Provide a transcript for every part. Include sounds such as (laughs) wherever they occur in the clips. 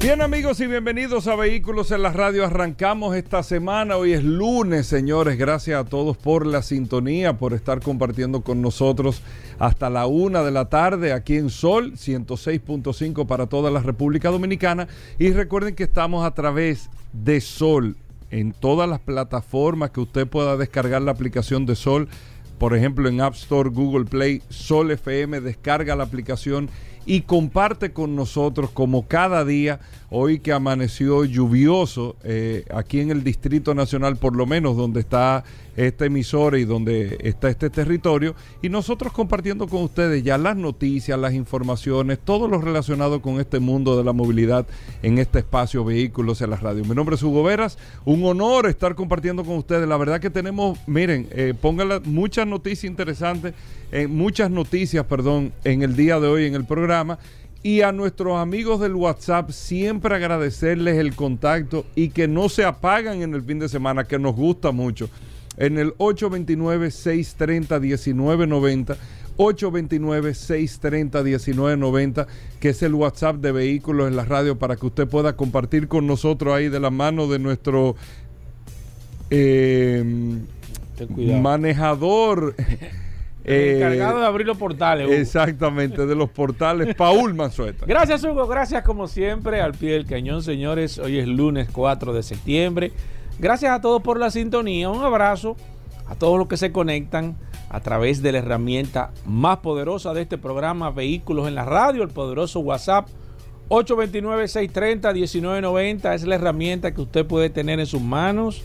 Bien amigos y bienvenidos a Vehículos en la Radio. Arrancamos esta semana, hoy es lunes señores, gracias a todos por la sintonía, por estar compartiendo con nosotros hasta la una de la tarde aquí en Sol 106.5 para toda la República Dominicana. Y recuerden que estamos a través de Sol en todas las plataformas que usted pueda descargar la aplicación de Sol. Por ejemplo, en App Store, Google Play, Sol FM, descarga la aplicación y comparte con nosotros como cada día, hoy que amaneció lluvioso eh, aquí en el Distrito Nacional, por lo menos donde está esta emisora y donde está este territorio, y nosotros compartiendo con ustedes ya las noticias, las informaciones, todo lo relacionado con este mundo de la movilidad en este espacio Vehículos en la Radio. Mi nombre es Hugo Veras, un honor estar compartiendo con ustedes. La verdad que tenemos, miren, eh, pónganle muchas noticias interesantes, eh, muchas noticias, perdón, en el día de hoy en el programa. Y a nuestros amigos del WhatsApp siempre agradecerles el contacto y que no se apagan en el fin de semana, que nos gusta mucho. En el 829-630-1990, 829-630-1990, que es el WhatsApp de Vehículos en la Radio, para que usted pueda compartir con nosotros ahí de la mano de nuestro eh, manejador. El encargado de abrir los portales. Hugo. Exactamente, de los portales, (laughs) Paul Manzueta. Gracias, Hugo. Gracias, como siempre, al pie del cañón, señores. Hoy es lunes 4 de septiembre. Gracias a todos por la sintonía. Un abrazo a todos los que se conectan a través de la herramienta más poderosa de este programa, Vehículos en la Radio, el poderoso WhatsApp. 829-630-1990 es la herramienta que usted puede tener en sus manos.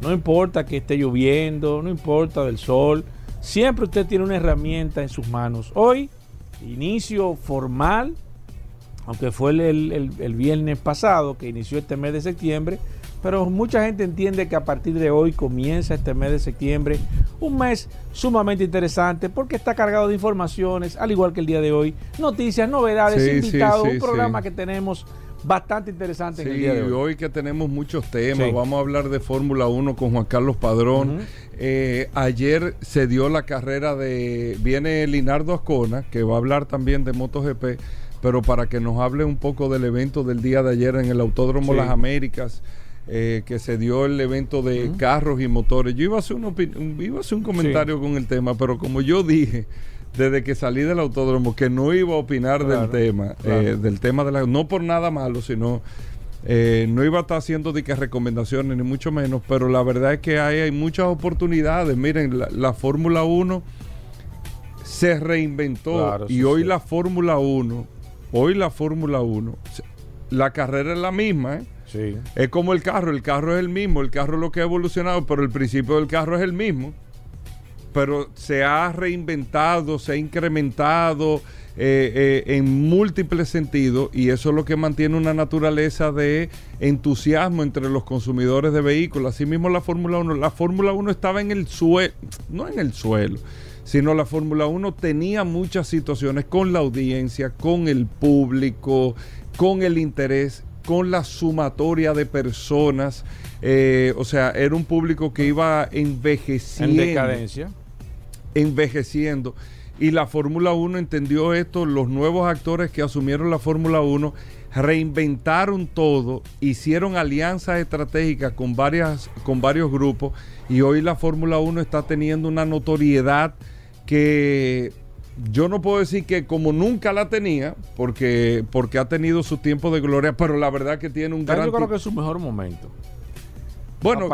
No importa que esté lloviendo, no importa del sol. Siempre usted tiene una herramienta en sus manos. Hoy, inicio formal, aunque fue el, el, el, viernes pasado que inició este mes de septiembre, pero mucha gente entiende que a partir de hoy comienza este mes de septiembre, un mes sumamente interesante porque está cargado de informaciones, al igual que el día de hoy, noticias, novedades, Sí, invitados, sí, sí, un programa que tenemos bastante interesante en el Sí, día de hoy. hoy que tenemos muchos temas, Sí. vamos a hablar de Fórmula 1 con Juan Carlos Padrón. Eh, ayer se dio la carrera de, viene Linardo Ascona, que va a hablar también de MotoGP, pero para que nos hable un poco del evento del día de ayer en el Autódromo Sí. Las Américas. eh, que se dio el evento de carros y motores. Yo iba a hacer, un, iba a hacer un comentario con el tema, pero como yo dije desde que salí del autódromo que no iba a opinar Claro, del tema, claro. eh, del tema de la... No por nada malo, sino... eh, no iba a estar haciendo de que recomendaciones, ni mucho menos, pero la verdad es que hay, hay muchas oportunidades. Miren, la, la Fórmula 1 se reinventó Claro, y sí, hoy sí. la Fórmula 1, hoy la Fórmula 1, se- la carrera es la misma, ¿eh? Sí. Es como el carro, el carro es el mismo, el carro es lo que ha evolucionado, pero el principio del carro es el mismo. Pero se ha reinventado, se ha incrementado eh, eh, en múltiples sentidos y eso es lo que mantiene una naturaleza de entusiasmo entre los consumidores de vehículos. Asimismo la Fórmula 1, la Fórmula 1 estaba en el suelo, no en el suelo, sino la Fórmula 1 tenía muchas situaciones con la audiencia, con el público, con el interés, con la sumatoria de personas. Eh, o sea, era un público que iba En envejeciendo decadencia. envejeciendo. Y la Fórmula 1 entendió esto, los nuevos actores que asumieron la Fórmula 1 reinventaron todo, hicieron alianzas estratégicas con, varias, con varios grupos y hoy la Fórmula 1 está teniendo una notoriedad que yo no puedo decir que como nunca la tenía, porque, porque ha tenido su tiempo de gloria, pero la verdad que tiene un gran... Yo creo que es su mejor momento. Bueno,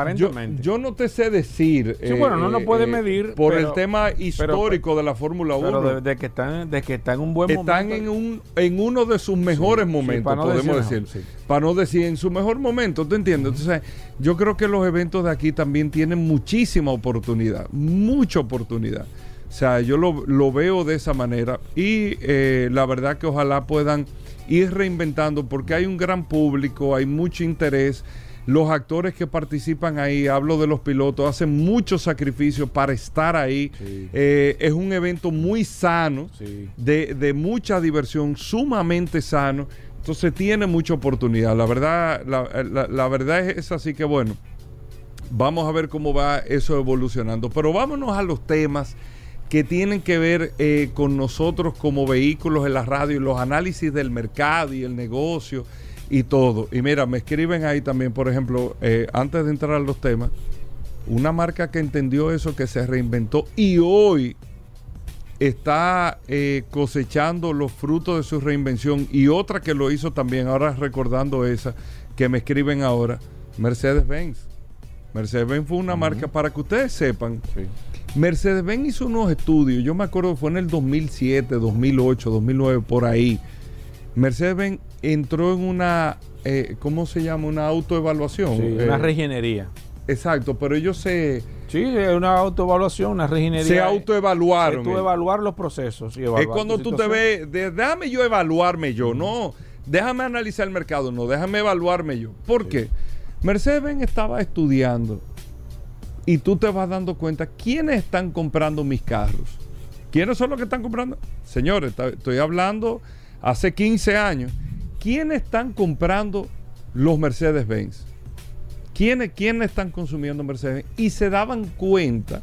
yo, no te sé decir. Sí, bueno, no lo puede medir, Por pero- el tema histórico de la Fórmula 1. Pero de, de que están, de que están en un buen están momento. en, un, en uno de sus mejores sí, momentos, para no podemos decir decir. mejor, sí. Para no decir en su mejor momento, ¿tú entiendes? Entonces, yo creo que los eventos de aquí también tienen muchísima oportunidad, mucha oportunidad. O sea, yo lo, lo veo de esa manera y eh, la verdad que ojalá puedan ir reinventando porque hay un gran público, hay mucho interés. Los actores que participan ahí, hablo de los pilotos, hacen mucho sacrificio para estar ahí. Sí. Eh, es un evento muy sano, Sí. de, de mucha diversión, sumamente sano. Entonces tiene mucha oportunidad. La verdad, la, la- la verdad es así que bueno, vamos a ver cómo va eso evolucionando. Pero vámonos a los temas que tienen que ver eh, con nosotros como vehículos en la radio, y los análisis del mercado y el negocio y todo. Y mira, me escriben ahí también, por ejemplo, eh, antes de entrar a los temas, una marca que entendió eso, que se reinventó y hoy está eh, cosechando los frutos de su reinvención y otra que lo hizo también, ahora recordando esa, que me escriben ahora, Mercedes-Benz. Mercedes-Benz fue una marca, para que ustedes sepan, Sí. Mercedes-Benz hizo unos estudios, yo me acuerdo que fue en el 2007, 2008, 2009, por ahí. Mercedes-Benz entró en una, eh, ¿cómo se llama? Una autoevaluación. Sí, Eh, una regenería. Exacto, pero ellos se, Sí, es una autoevaluación, una regenería. se autoevaluaron. Es tú ellos. evaluar los procesos. y Es cuando tú te ves, de- déjame yo evaluarme yo, no, déjame analizar el mercado, no, déjame evaluarme yo. ¿Por qué? Mercedes-Benz estaba estudiando y tú te vas dando cuenta quiénes están comprando mis carros. ¿Quiénes son los que están comprando? Señores, estoy hablando hace 15 años. ¿Quiénes están comprando los Mercedes-Benz? ¿Quiénes, ¿Quiénes están consumiendo Mercedes? Y se daban cuenta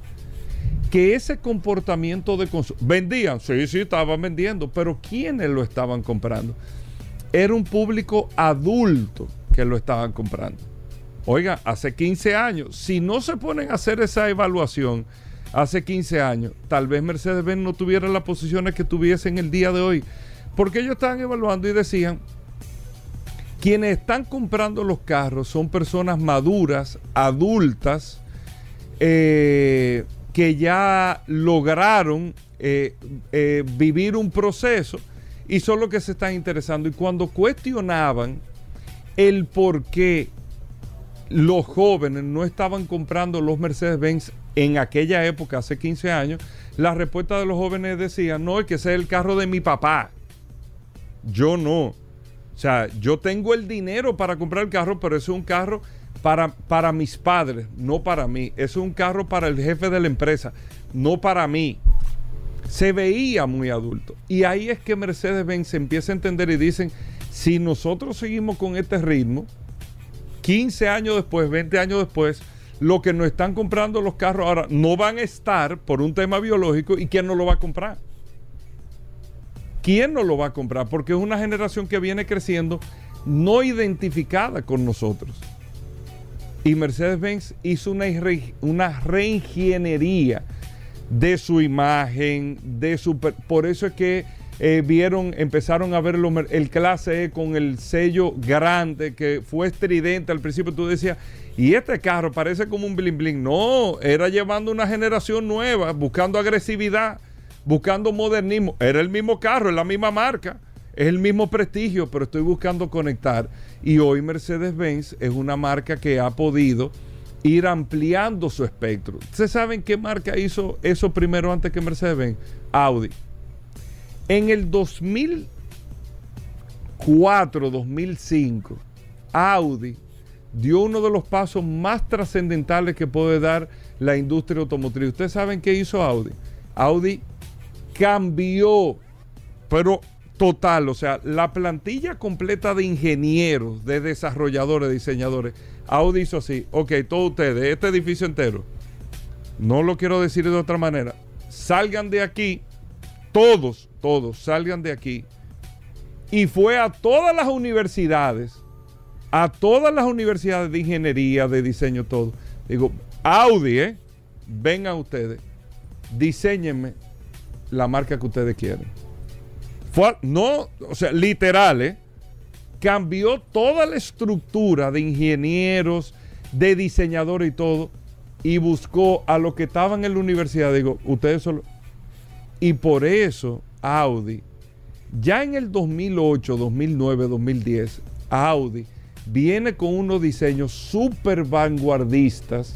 que ese comportamiento de consumo. Vendían, sí, sí, estaban vendiendo, pero ¿quiénes lo estaban comprando? Era un público adulto que lo estaban comprando. Oiga, hace 15 años, si no se ponen a hacer esa evaluación, hace 15 años, tal vez Mercedes-Benz no tuviera las posiciones que tuviese en el día de hoy. Porque ellos estaban evaluando y decían, quienes están comprando los carros son personas maduras, adultas, eh, que ya lograron eh, eh, vivir un proceso y son los que se están interesando. Y cuando cuestionaban el por qué los jóvenes no estaban comprando los Mercedes-Benz en aquella época, hace 15 años, la respuesta de los jóvenes decía, no, es que ese es el carro de mi papá. Yo no. O sea, yo tengo el dinero para comprar el carro, pero es un carro para, para mis padres, no para mí. Es un carro para el jefe de la empresa, no para mí. Se veía muy adulto. Y ahí es que Mercedes-Benz se empieza a entender y dicen, si nosotros seguimos con este ritmo, 15 años después, 20 años después, lo que nos están comprando los carros ahora no van a estar por un tema biológico y quién no lo va a comprar. ¿Quién no lo va a comprar? Porque es una generación que viene creciendo no identificada con nosotros. Y Mercedes-Benz hizo una, re- una reingeniería de su imagen, de su... Por eso es que eh, vieron, empezaron a ver el clase E con el sello grande que fue estridente. Al principio tú decías, y este carro parece como un bling bling. No, era llevando una generación nueva, buscando agresividad, buscando modernismo. Era el mismo carro, es la misma marca, es el mismo prestigio, pero estoy buscando conectar. Y hoy Mercedes-Benz es una marca que ha podido ir ampliando su espectro. ¿Ustedes saben qué marca hizo eso primero antes que Mercedes-Benz? Audi. En el 2004, 2005, Audi dio uno de los pasos más trascendentales que puede dar la industria automotriz. ¿Ustedes saben qué hizo Audi? Audi cambió, pero total, o sea, la plantilla completa de ingenieros, de desarrolladores, de diseñadores. Audi hizo así, ok, todos ustedes, este edificio entero, no lo quiero decir de otra manera, salgan de aquí, todos, todos, salgan de aquí. Y fue a todas las universidades, a todas las universidades de ingeniería, de diseño, todo. Digo, Audi, ¿eh? Vengan ustedes, diseñenme la marca que ustedes quieren. No, o sea, literal, ¿eh? Cambió toda la estructura de ingenieros, de diseñadores y todo, y buscó a los que estaban en la universidad. Digo, ustedes solo. Y por eso Audi, ya en el 2008, 2009, 2010, Audi viene con unos diseños súper vanguardistas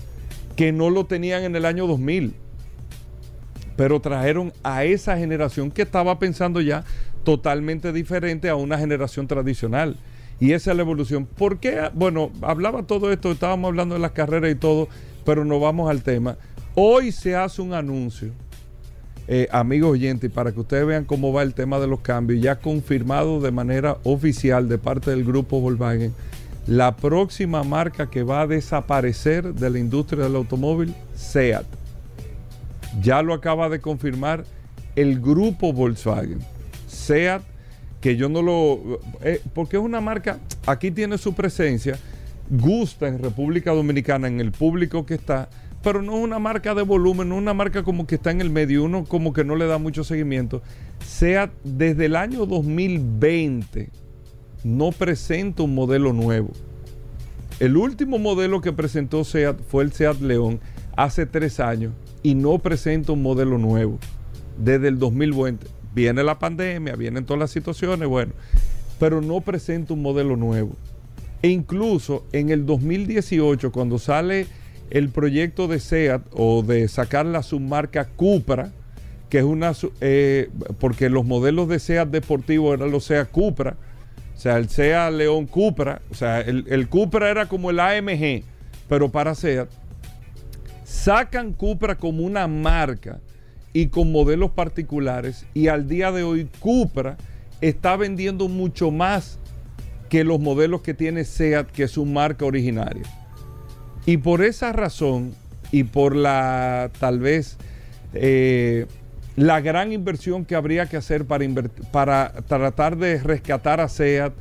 que no lo tenían en el año 2000 pero trajeron a esa generación que estaba pensando ya totalmente diferente a una generación tradicional. Y esa es la evolución. ¿Por qué? Bueno, hablaba todo esto, estábamos hablando de las carreras y todo, pero nos vamos al tema. Hoy se hace un anuncio, eh, amigos oyentes, para que ustedes vean cómo va el tema de los cambios, ya confirmado de manera oficial de parte del grupo Volkswagen, la próxima marca que va a desaparecer de la industria del automóvil, SEAT. Ya lo acaba de confirmar el grupo Volkswagen. SEAT que yo no lo... Eh, porque es una marca, aquí tiene su presencia, gusta en República Dominicana, en el público que está, pero no es una marca de volumen, no es una marca como que está en el medio, uno como que no le da mucho seguimiento. Sea desde el año 2020 no presenta un modelo nuevo. El último modelo que presentó SEAT fue el SEAT León hace tres años y no presenta un modelo nuevo desde el 2020 viene la pandemia, vienen todas las situaciones, bueno, pero no presenta un modelo nuevo. E incluso en el 2018, cuando sale el proyecto de SEAT o de sacar la submarca Cupra, que es una, eh, porque los modelos de SEAT deportivo eran los SEAT Cupra, o sea, el SEAT León Cupra, o sea, el, el Cupra era como el AMG, pero para SEAT, sacan Cupra como una marca y con modelos particulares. Y al día de hoy Cupra está vendiendo mucho más que los modelos que tiene SEAT, que es su marca originaria. Y por esa razón y por la tal vez eh, la gran inversión que habría que hacer para, para tratar de rescatar a SEAT,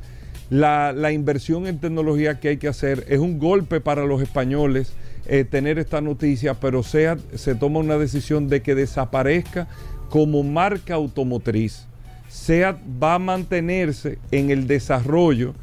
la, la inversión en tecnología que hay que hacer, es un golpe para los españoles eh, tener esta noticia, pero SEAT se toma una decisión de que desaparezca como marca automotriz. SEAT va a mantenerse en el desarrollo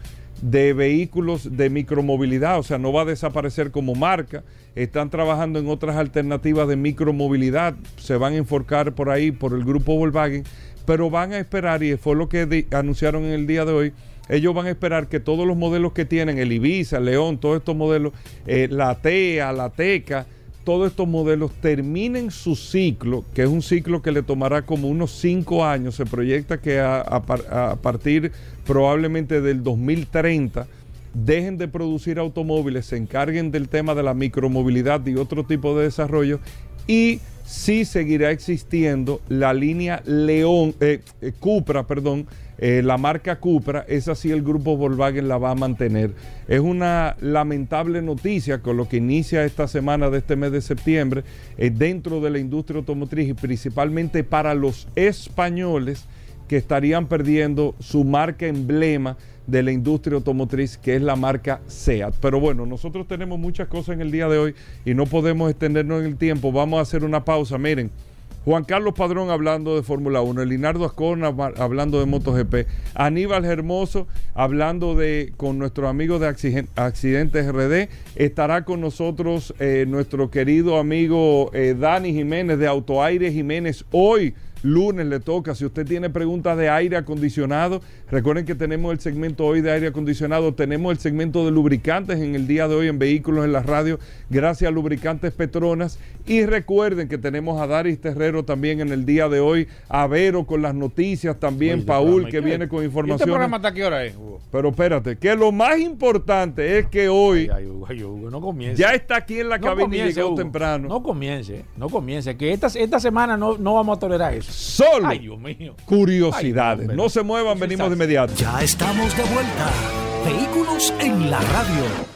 de vehículos de micromovilidad, o sea, no va a desaparecer como marca. Están trabajando en otras alternativas de micromovilidad, se van a enfocar por ahí por el grupo Volkswagen, pero van a esperar, y fue lo que anunciaron en el día de hoy, ellos van a esperar que todos los modelos que tienen, el Ibiza, el León, todos estos modelos, eh, la TEA, la TECA, todos estos modelos terminen su ciclo, que es un ciclo que le tomará como unos cinco años, se proyecta que a, partir probablemente del 2030 dejen de producir automóviles, se encarguen del tema de la micromovilidad y otro tipo de desarrollo y sí seguirá existiendo la línea León, eh, eh, Cupra, perdón, eh, la marca Cupra, esa sí el grupo Volkswagen la va a mantener. Es una lamentable noticia con lo que inicia esta semana de este mes de septiembre eh, dentro de la industria automotriz y principalmente para los españoles que estarían perdiendo su marca emblema de la industria automotriz, que es la marca SEAT. Pero bueno, nosotros tenemos muchas cosas en el día de hoy y no podemos extendernos en el tiempo. Vamos a hacer una pausa. Miren. Juan Carlos Padrón hablando de Fórmula 1, Linardo Ascona hablando de MotoGP, Aníbal Hermoso hablando de con nuestro amigo de Accidentes RD, estará con nosotros eh, nuestro querido amigo eh, Dani Jiménez de Autoaire Jiménez hoy lunes le toca. Si usted tiene preguntas de aire acondicionado, recuerden que tenemos el segmento hoy de aire acondicionado, tenemos el segmento de lubricantes en el día de hoy en Vehículos en la Radio, gracias a Lubricantes Petronas. Y recuerden que tenemos a Daris Terrero también en el día de hoy, a Vero con las noticias también, Paul que viene con información. ¿Este programa hasta qué hora es, Pero espérate, que lo más importante es que hoy no comience. ya está aquí en la cabina y llegó temprano. No comience, no comience, que esta, esta semana no, no vamos a tolerar eso. Solo curiosidades. no se muevan, venimos de inmediato. Ya estamos de vuelta. Vehículos en la radio.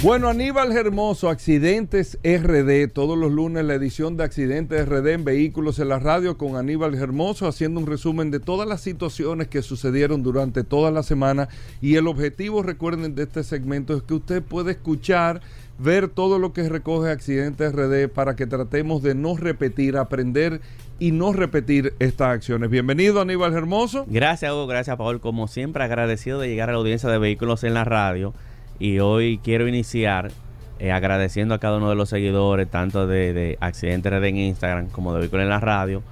Bueno, Aníbal Hermoso, Accidentes RD, todos los lunes la edición de Accidentes RD en Vehículos en la Radio con Aníbal Hermoso haciendo un resumen de todas las situaciones que sucedieron durante toda la semana y el objetivo, recuerden, de este segmento es que usted puede escuchar ver todo lo que recoge Accidentes RD para que tratemos de no repetir, aprender y no repetir estas acciones. Bienvenido Aníbal Hermoso. Gracias Hugo, gracias Paul. Como siempre agradecido de llegar a la audiencia de Vehículos en la Radio y hoy quiero iniciar eh, agradeciendo a cada uno de los seguidores, tanto de, de Accidentes RD en Instagram como de Vehículos en la Radio,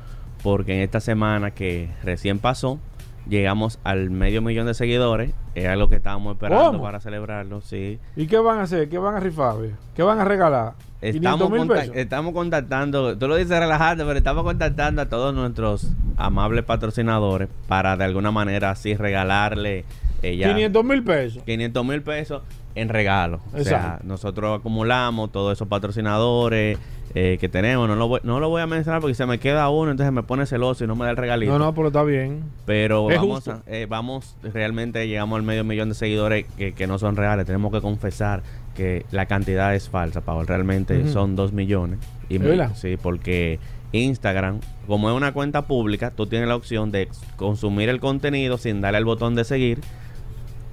porque en esta semana que recién pasó, llegamos al medio millón de seguidores. Es algo que estábamos esperando para celebrarlo, sí. ¿Y qué van a hacer? ¿Qué van a rifar? ¿Qué van a regalar? Estamos, 500 mil contac- pesos. estamos contactando, tú lo dices relajante, pero estamos contactando a todos nuestros amables patrocinadores para de alguna manera así regalarle eh, ya 500 mil pesos. 500 mil pesos en regalo. O sea, Exacto. nosotros acumulamos todos esos patrocinadores eh, que tenemos. No lo, voy, no lo voy a mencionar porque se me queda uno, entonces me pone celoso y no me da el regalito. No, no, pero está bien. Pero Es vamos, a- eh, vamos, realmente llegamos al medio millón de seguidores que, que no son reales. Tenemos que confesar que la cantidad es falsa, Pablo. Realmente son dos millones. Y ¿De me- sí, porque Instagram, como es una cuenta pública, tú tienes la opción de consumir el contenido sin darle al botón de seguir.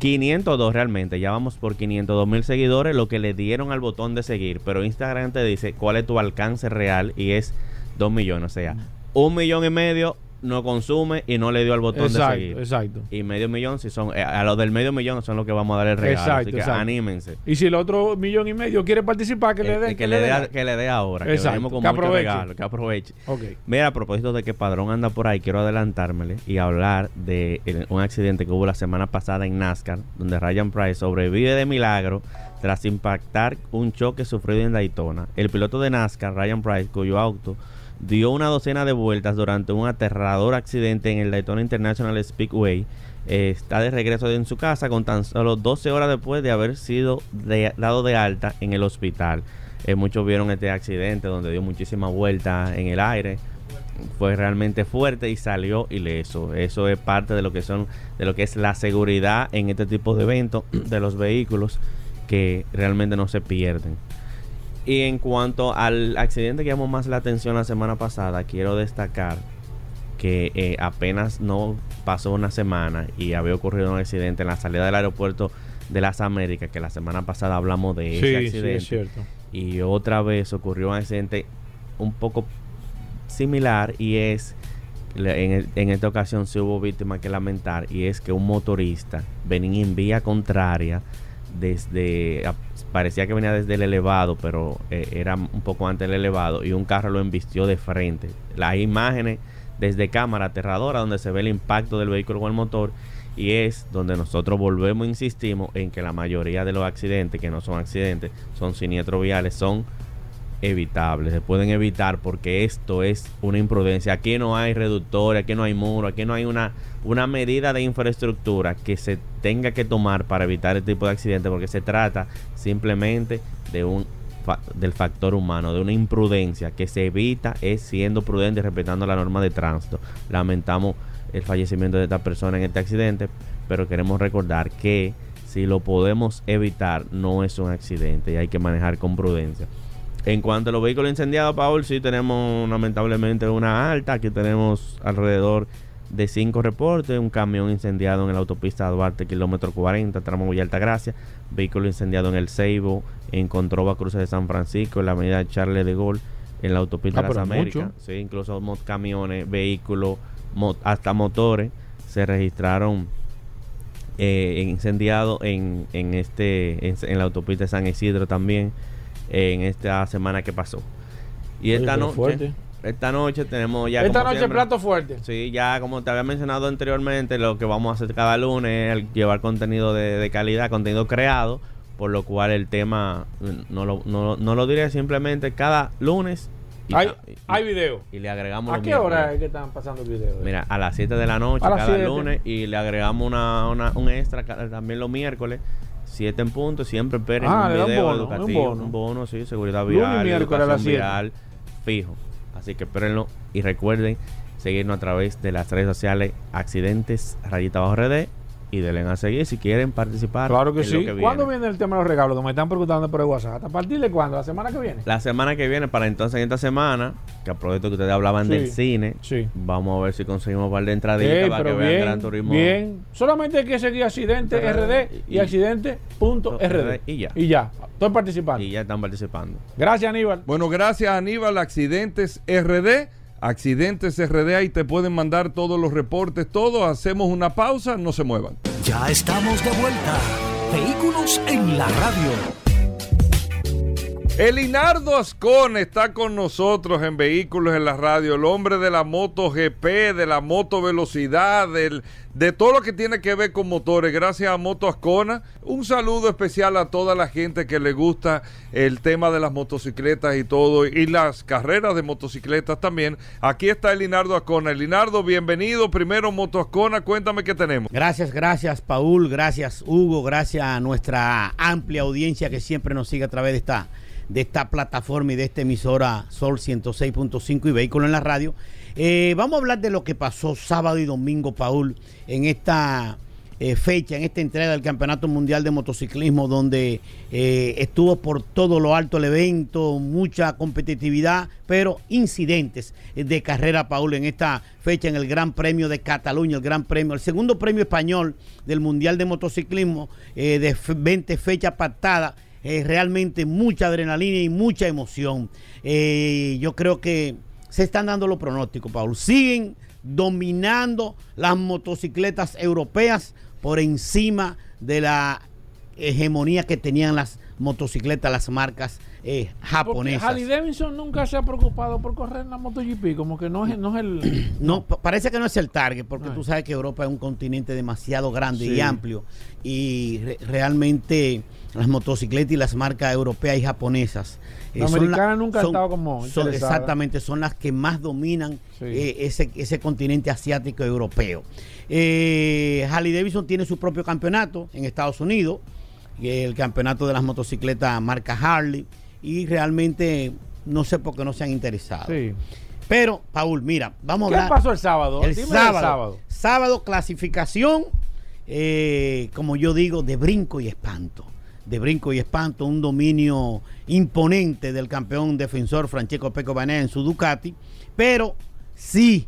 502 realmente, ya vamos por 502 mil seguidores, lo que le dieron al botón de seguir, pero Instagram te dice cuál es tu alcance real y es 2 millones, o sea, un millón y medio no consume y no le dio al botón de seguir. exacto. Y medio millón, si son, eh, a los del medio millón son los que vamos a dar el regalo, Exacto, así que exacto. anímense. Y si el otro millón y medio quiere participar, que Eh, le den. eh, que, le dé, a- que le dé ahora, que Exacto, venimos con que aproveche. regalo, que aproveche. Ok. Mira, a propósito de que Padrón anda por ahí, quiero adelantármele y hablar de el- un accidente que hubo la semana pasada en NASCAR, donde Ryan Price sobrevive de milagro tras impactar un choque sufrido en Daytona. El piloto de NASCAR, Ryan Price, cuyo auto dio una docena de vueltas durante un aterrador accidente en el Daytona International Speedway, eh, está de regreso en su casa con tan solo 12 horas después de haber sido dado de alta en el hospital. Eh, muchos vieron este accidente donde dio muchísimas vueltas en el aire fue realmente fuerte y salió ileso. Eso es parte de lo que son de lo que es la seguridad en este tipo de eventos (clears throat) de los vehículos que realmente no se pierden. Y en cuanto al accidente que llamó más la atención la semana pasada, quiero destacar que eh, apenas no pasó una semana y había ocurrido un accidente en la salida del aeropuerto de las Américas, que la semana pasada hablamos de ese Sí, sí, accidente es cierto. y otra vez ocurrió un accidente un poco similar y es en esta ocasión sí hubo víctimas que lamentar y es que un motorista venía en vía contraria desde parecía que venía desde el elevado pero eh, era un poco antes del elevado y un carro lo embistió de frente. Las imágenes desde cámara aterradora donde se ve el impacto del vehículo con el motor y es donde nosotros volvemos insistimos en que la mayoría de los accidentes que no son accidentes son siniestros viales son evitables, se pueden evitar porque esto es una imprudencia. Aquí no hay reductor, aquí no hay muro, aquí no hay una, una medida de infraestructura que se tenga que tomar para evitar este tipo de accidentes porque se trata simplemente de un del factor humano, de una imprudencia que se evita es siendo prudente y respetando la norma de tránsito. Lamentamos el fallecimiento de esta persona en este accidente, pero queremos recordar que si lo podemos evitar no es un accidente y hay que manejar con prudencia. En cuanto a los vehículos incendiados, Paul, sí tenemos lamentablemente una alta. Aquí tenemos alrededor de cinco reportes. Un camión incendiado en la autopista Duarte, kilómetro 40, tramo Villa Altagracia. Vehículo incendiado en el Ceibo, en Controva Cruces de San Francisco, en la avenida Charles de Gaulle, en la autopista Ah, de las pero Américas. Sí, incluso camiones, vehículos, hasta motores se registraron eh, incendiado en, en este en, en la autopista de San Isidro también en esta semana que pasó y Oye, esta noche fuerte. esta noche tenemos ya Esta como noche siempre- plato fuerte. Sí, ya como te había mencionado anteriormente, lo que vamos a hacer cada lunes es llevar contenido de, de calidad, contenido creado, por lo cual el tema no lo, no, no lo diré simplemente cada lunes. y- Hay, y- hay video. y le agregamos ¿A qué hora es que están pasando el video? Mira, a las 7 de la noche A cada 7. lunes y le agregamos una, una- un extra también los miércoles. 7 en punto, siempre esperen Ah, un video bono, educativo, un bono. un bono, sí, seguridad vial, a educación 7. vial, fijo. Así que espérenlo y recuerden seguirnos a través de las redes sociales Accidentes Rayita Bajo RD y denle a seguir si quieren participar. Claro que sí. viene. ¿Cuándo viene el tema de los regalos? Me están preguntando por el WhatsApp. ¿A partir de cuándo? ¿La semana que viene? La semana que viene, para entonces en esta semana, que aprovecho que ustedes hablaban Sí. del cine, Sí. vamos a ver si conseguimos un par de entraditas para que pero vean bien, Gran Turismo. bien. Solamente hay que seguir accidente RD y, Y- accidente.rd. y ya. Y ya. Estoy participando. Y ya están participando. Gracias, Aníbal. Bueno, gracias Aníbal, Accidentes RD. Accidentes RD, ahí te pueden mandar todos los reportes, todo. Hacemos una pausa, no se muevan. Ya estamos de vuelta. Vehículos en la radio. Elinardo Ascon está con nosotros en Vehículos en la Radio, el hombre de la moto GP, de la moto velocidad, de todo lo que tiene que ver con motores. Gracias a Moto Ascona. Un saludo especial a toda la gente que le gusta el tema de las motocicletas y todo, y las carreras de motocicletas también. Aquí está Elinardo Ascona. Elinardo, bienvenido. Primero Moto Ascona, cuéntame qué tenemos. Gracias, gracias Paul, gracias Hugo, gracias a nuestra amplia audiencia que siempre nos sigue a través de esta de esta plataforma y de esta emisora Sol 106.5 y Vehículo en la Radio. Eh, vamos a hablar de lo que pasó sábado y domingo, Paul, en esta eh, fecha, en esta entrega del Campeonato Mundial de Motociclismo, donde eh, estuvo por todo lo alto el evento, mucha competitividad, pero incidentes de carrera, Paul, en esta fecha en el Gran Premio de Cataluña, el Gran Premio, el segundo premio español del Mundial de Motociclismo de 20 fechas pactadas realmente mucha adrenalina y mucha emoción. Eh, yo creo que se están dando los pronósticos, Paul. Siguen dominando las motocicletas europeas por encima de la hegemonía que tenían las motocicletas, las marcas eh, japonesas. Harley Davidson nunca se ha preocupado por correr en la MotoGP, como que no es, no es el... (clears throat) No, parece que no es el target, porque tú sabes que Europa es un continente demasiado grande y amplio, y realmente las motocicletas y las marcas europeas y japonesas. Eh, americanas nunca han estado como Exactamente, son las que más dominan eh, ese, ese continente asiático europeo. Eh, Harley Davidson tiene su propio campeonato en Estados Unidos, el campeonato de las motocicletas marca Harley, y realmente no sé por qué no se han interesado. Pero, Paul, mira, vamos a hablar. ¿Qué pasó el sábado? El sábado, sábado. clasificación, como yo digo, de brinco y espanto de brinco y espanto, un dominio imponente del campeón defensor Francesco Peco Banea en su Ducati, pero sí,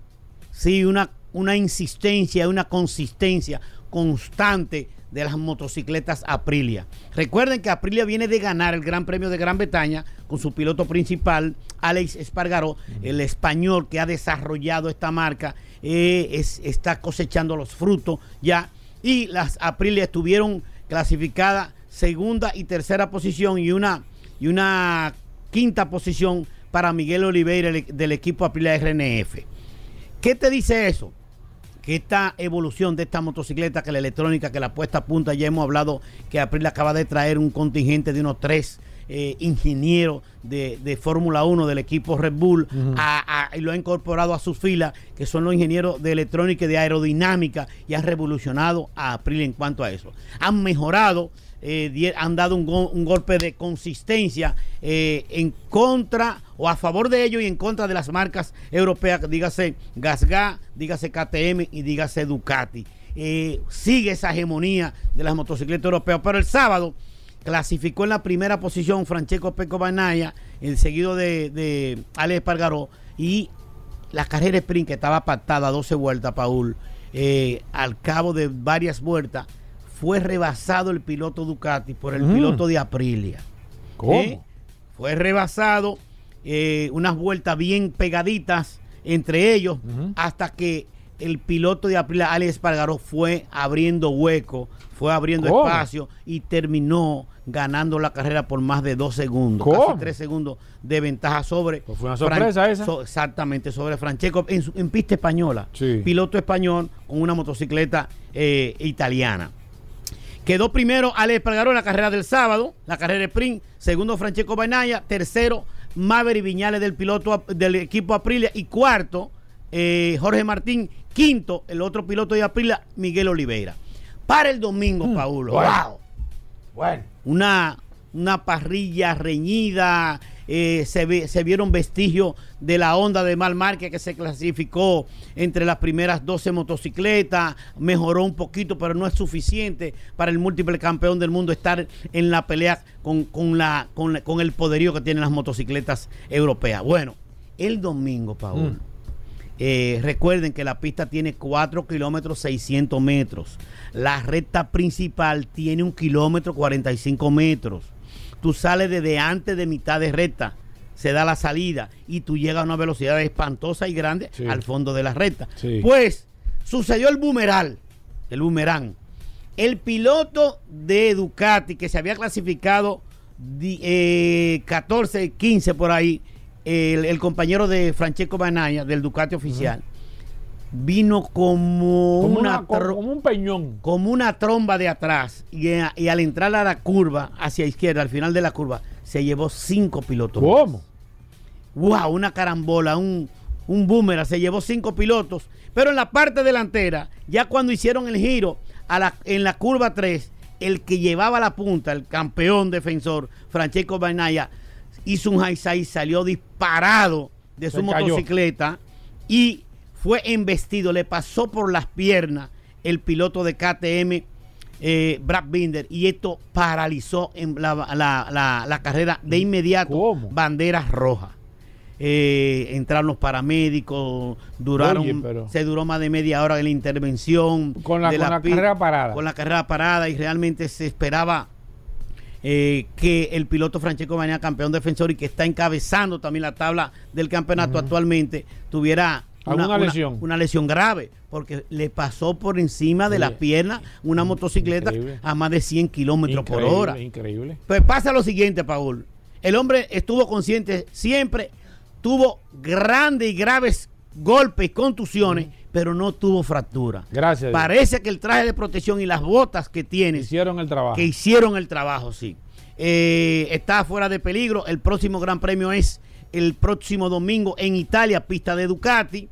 sí, una, una insistencia, una consistencia constante de las motocicletas Aprilia. Recuerden que Aprilia viene de ganar el Gran Premio de Gran Bretaña con su piloto principal, Alex Espargaró, el español que ha desarrollado esta marca, eh, es, está cosechando los frutos ya. Y las Aprilia estuvieron clasificadas segunda y tercera posición y una, y una quinta posición para Miguel Oliveira del equipo Aprilia RNF. ¿Qué te dice eso? Que esta evolución de esta motocicleta, que la electrónica, que la puesta a punta, ya hemos hablado que Aprilia acaba de traer un contingente de unos tres eh, ingenieros de, Fórmula 1 del equipo Red Bull y lo ha incorporado a sus filas, que son los ingenieros de electrónica y de aerodinámica, y ha revolucionado a Aprilia en cuanto a eso. Han mejorado eh, han dado un, golpe de consistencia eh, en contra o a favor de ellos y en contra de las marcas europeas, dígase Gasga, dígase KTM y dígase Ducati. Eh, sigue esa hegemonía de las motocicletas europeas, pero el sábado clasificó en la primera posición Francesco Peco Banaya, el seguido de, de Alex Pargaró y la carrera sprint que estaba pactada a 12 vueltas, Paul, al cabo de varias vueltas, fue rebasado el piloto Ducati por el piloto de Aprilia. ¿Cómo? ¿Eh? Fue rebasado eh, unas vueltas bien pegaditas entre ellos hasta que el piloto de Aprilia, Alex Espargaró, fue abriendo hueco, fue abriendo espacio y terminó ganando la carrera por más de dos segundos, casi tres segundos de ventaja sobre. Pues fue una sorpresa esa. exactamente, sobre Francesco en, pista española. Piloto español con una motocicleta eh, italiana. Quedó primero Alex Pargaró en la carrera del sábado, la carrera sprint. Segundo, Francesco Bainaya. Tercero, Maverick Viñales del piloto del equipo Aprilia. Y cuarto, eh, Jorge Martín. Quinto, el otro piloto de Aprilia, Miguel Oliveira. Para el domingo, mm, Paulo. Wow. Bueno. Una, una parrilla reñida, eh, se, se, vieron vestigios de la onda de mal marque que se clasificó entre las primeras 12 motocicletas, mejoró un poquito, pero no es suficiente para el múltiple campeón del mundo estar en la pelea con, la, con, el poderío que tienen las motocicletas europeas. Bueno, el domingo, Paul. Mm. Eh, recuerden que la pista tiene 4 kilómetros 600 metros. La recta principal tiene un kilómetro 45 metros tú sales desde antes de mitad de recta, se da la salida y tú llegas a una velocidad espantosa y grande al fondo de la recta. Pues sucedió el boomerang, el boomerang. El piloto de Ducati que se había clasificado di- eh, 14, 15 por ahí, el, el compañero de Francesco Banaya, del Ducati oficial, vino como, Como, una, una- como- un peñón. como una tromba de atrás y, al entrar a la curva, hacia izquierda, al final de la curva, se llevó cinco pilotos. ¿Cómo? wow, una carambola, un, un boomerang, se llevó cinco pilotos, pero en la parte delantera, ya cuando hicieron el giro a la, en la curva 3, el que llevaba la punta, el campeón defensor, Francesco Bainaya, hizo un high salió disparado de su Se cayó. motocicleta y fue embestido, le pasó por las piernas el piloto de KTM. eh, Brad Binder y esto paralizó en la, la- la- la carrera de inmediato ¿Cómo? banderas rojas. Eh, entraron los paramédicos, duraron, Oye, pero- se duró más de media hora de la intervención. Con la- de con la pi- carrera parada. Con la carrera parada y realmente se esperaba eh, que el piloto Francesco Baña, campeón defensor y que está encabezando también la tabla del campeonato actualmente, tuviera ¿Alguna lesión? una lesión grave, porque le pasó por encima de Sí. las piernas una motocicleta Increíble. a más de 100 kilómetros por hora. Increíble. Pues pasa lo siguiente, Paul. El hombre estuvo consciente siempre, tuvo grandes y graves golpes y contusiones, pero no tuvo fractura. Gracias. Dios. Parece que el traje de protección y las botas que tiene, Hicieron el trabajo. que hicieron el trabajo, sí. Eh, está fuera de peligro. El próximo Gran Premio es el próximo domingo en Italia, pista de Ducati.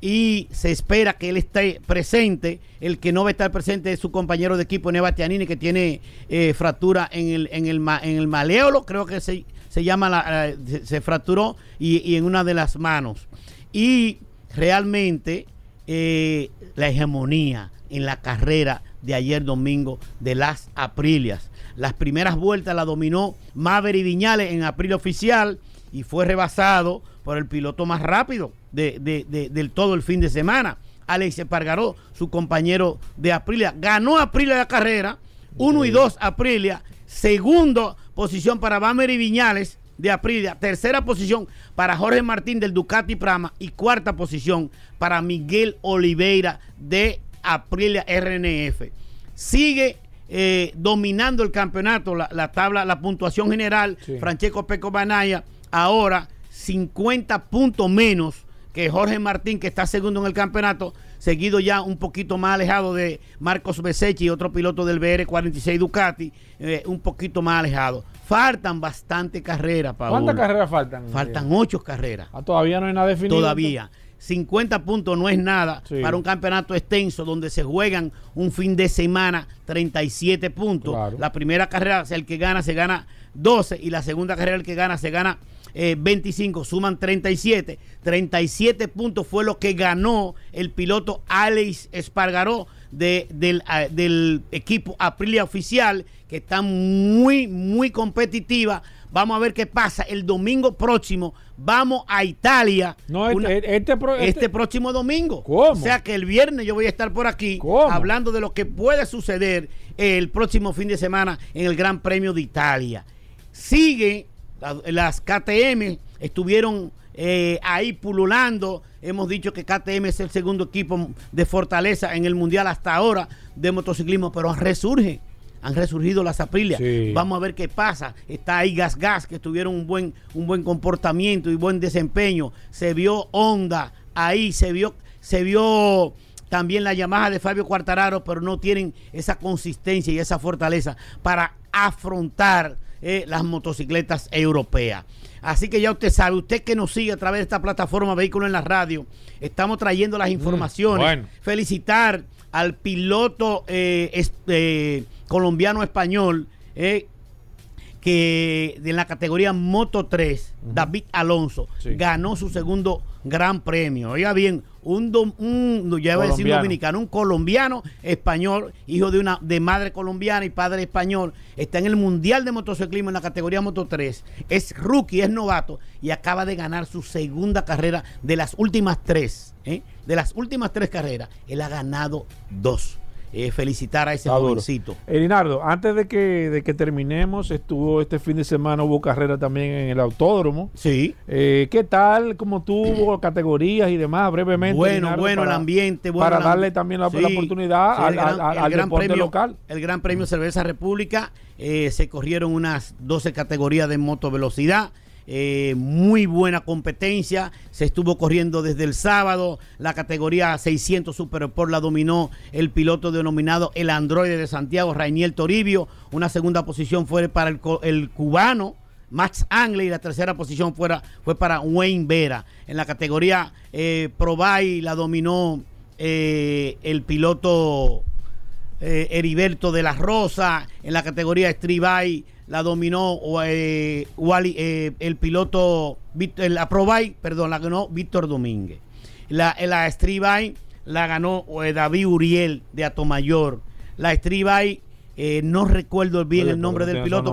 Y se espera que él esté presente. El que no va a estar presente es su compañero de equipo, Neva Tianini, que tiene eh, fractura en el, en, el, en el maleolo, creo que se, se llama, la, se, fracturó, y, y en una de las manos. Y realmente eh, la hegemonía en la carrera de ayer domingo de las Aprilias. Las primeras vueltas la dominó Maverick Viñales en Aprilia oficial y fue rebasado por el piloto más rápido de, de- de- del todo el fin de semana. Alex Espargaró, su compañero de Aprilia, ganó Aprilia la carrera, 1 y 2 Aprilia, segundo posición para Maverick Viñales de Aprilia, tercera posición para Jorge Martín del Ducati Prama y cuarta posición para Miguel Oliveira de Aprilia RNF. Sigue eh, dominando el campeonato, la, la tabla, la puntuación general, Sí. Francesco Peco Banaya, ahora 50 puntos menos que Jorge Martín, que está segundo en el campeonato, seguido ya un poquito más alejado de Marcos Besechi, otro piloto del BR46 Ducati, eh, un poquito más alejado. Faltan bastante carreras, Paul. ¿Cuántas carreras faltan? Faltan ocho carreras. Ah, todavía no hay nada definido. Todavía. 50 puntos no es nada Sí. para un campeonato extenso donde se juegan un fin de semana 37 puntos. Claro. La primera carrera, el que gana, se gana 12 y la segunda carrera, el que gana, se gana eh, 25. Suman 37. 37 puntos fue lo que ganó el piloto Alex Espargaró de- del, ah, del equipo Aprilia Oficial, que está muy, muy competitiva. Vamos a ver qué pasa. El domingo próximo vamos a Italia. No, este, Una- este, pro- este este- próximo domingo. ¿Cómo? O sea que el viernes yo voy a estar por aquí ¿Cómo? hablando de lo que puede suceder el próximo fin de semana en el Gran Premio de Italia. Sigue, las KTM estuvieron eh, ahí pululando. Hemos dicho que KTM es el segundo equipo de fortaleza en el mundial hasta ahora de motociclismo, pero resurge. Han resurgido las Aprilia. Sí. Vamos a ver qué pasa. Está ahí Gas Gas, que tuvieron un buen, un buen comportamiento y buen desempeño. Se vio Honda ahí, se vio, se vio también la Yamaha de Fabio Quartararo, pero no tienen esa consistencia y esa fortaleza para afrontar eh, las motocicletas europeas. Así que ya usted sabe, usted que nos sigue a través de esta plataforma Vehículo en la Radio, estamos trayendo las informaciones. bueno. Felicitar al piloto eh, es- eh, colombiano-español eh, que de la categoría Moto 3, David Alonso, Sí. ganó su segundo gran premio. Oiga bien, un, dom- un ya iba a decir Colombiano. dominicano, un colombiano español, hijo de una de madre colombiana y padre español, está en el Mundial de Motociclismo en la categoría Moto 3, es rookie, es novato y acaba de ganar su segunda carrera de las últimas tres. ¿eh? De las últimas tres carreras, él ha ganado dos. Eh, felicitar a ese Está jovencito. Elinardo, antes de que, de que terminemos, estuvo este fin de semana, hubo carrera también en el autódromo. Sí. Eh, ¿Qué tal? ¿Cómo tuvo (clears throat) categorías y demás? Brevemente. Bueno, bueno el ambiente. Bueno para darle ambi- también la, Sí, la oportunidad sí, al, gran- al- al- el al gran deporte premio- local. El Gran Premio Cerveza República. eh, se corrieron unas 12 categorías de motovelocidad. Eh, muy buena competencia. Se estuvo corriendo desde el sábado. La categoría 600 Super Sport la dominó el piloto denominado el androide de Santiago, Rainiel Toribio. Una segunda posición fue para el, cubano. Max Angle y la tercera posición fuera, fue para Wayne Vera. En la categoría eh, Pro la dominó eh, el piloto eh, Heriberto de la Rosa. En la categoría Street Bike la dominó eh, Wally- eh, el piloto, Víctor- la Pro Bike, perdón, la ganó Víctor Domínguez. La, la Street Bike la ganó eh, David Uriel de Atomayor. La eh, no recuerdo bien Oye, el nombre del piloto,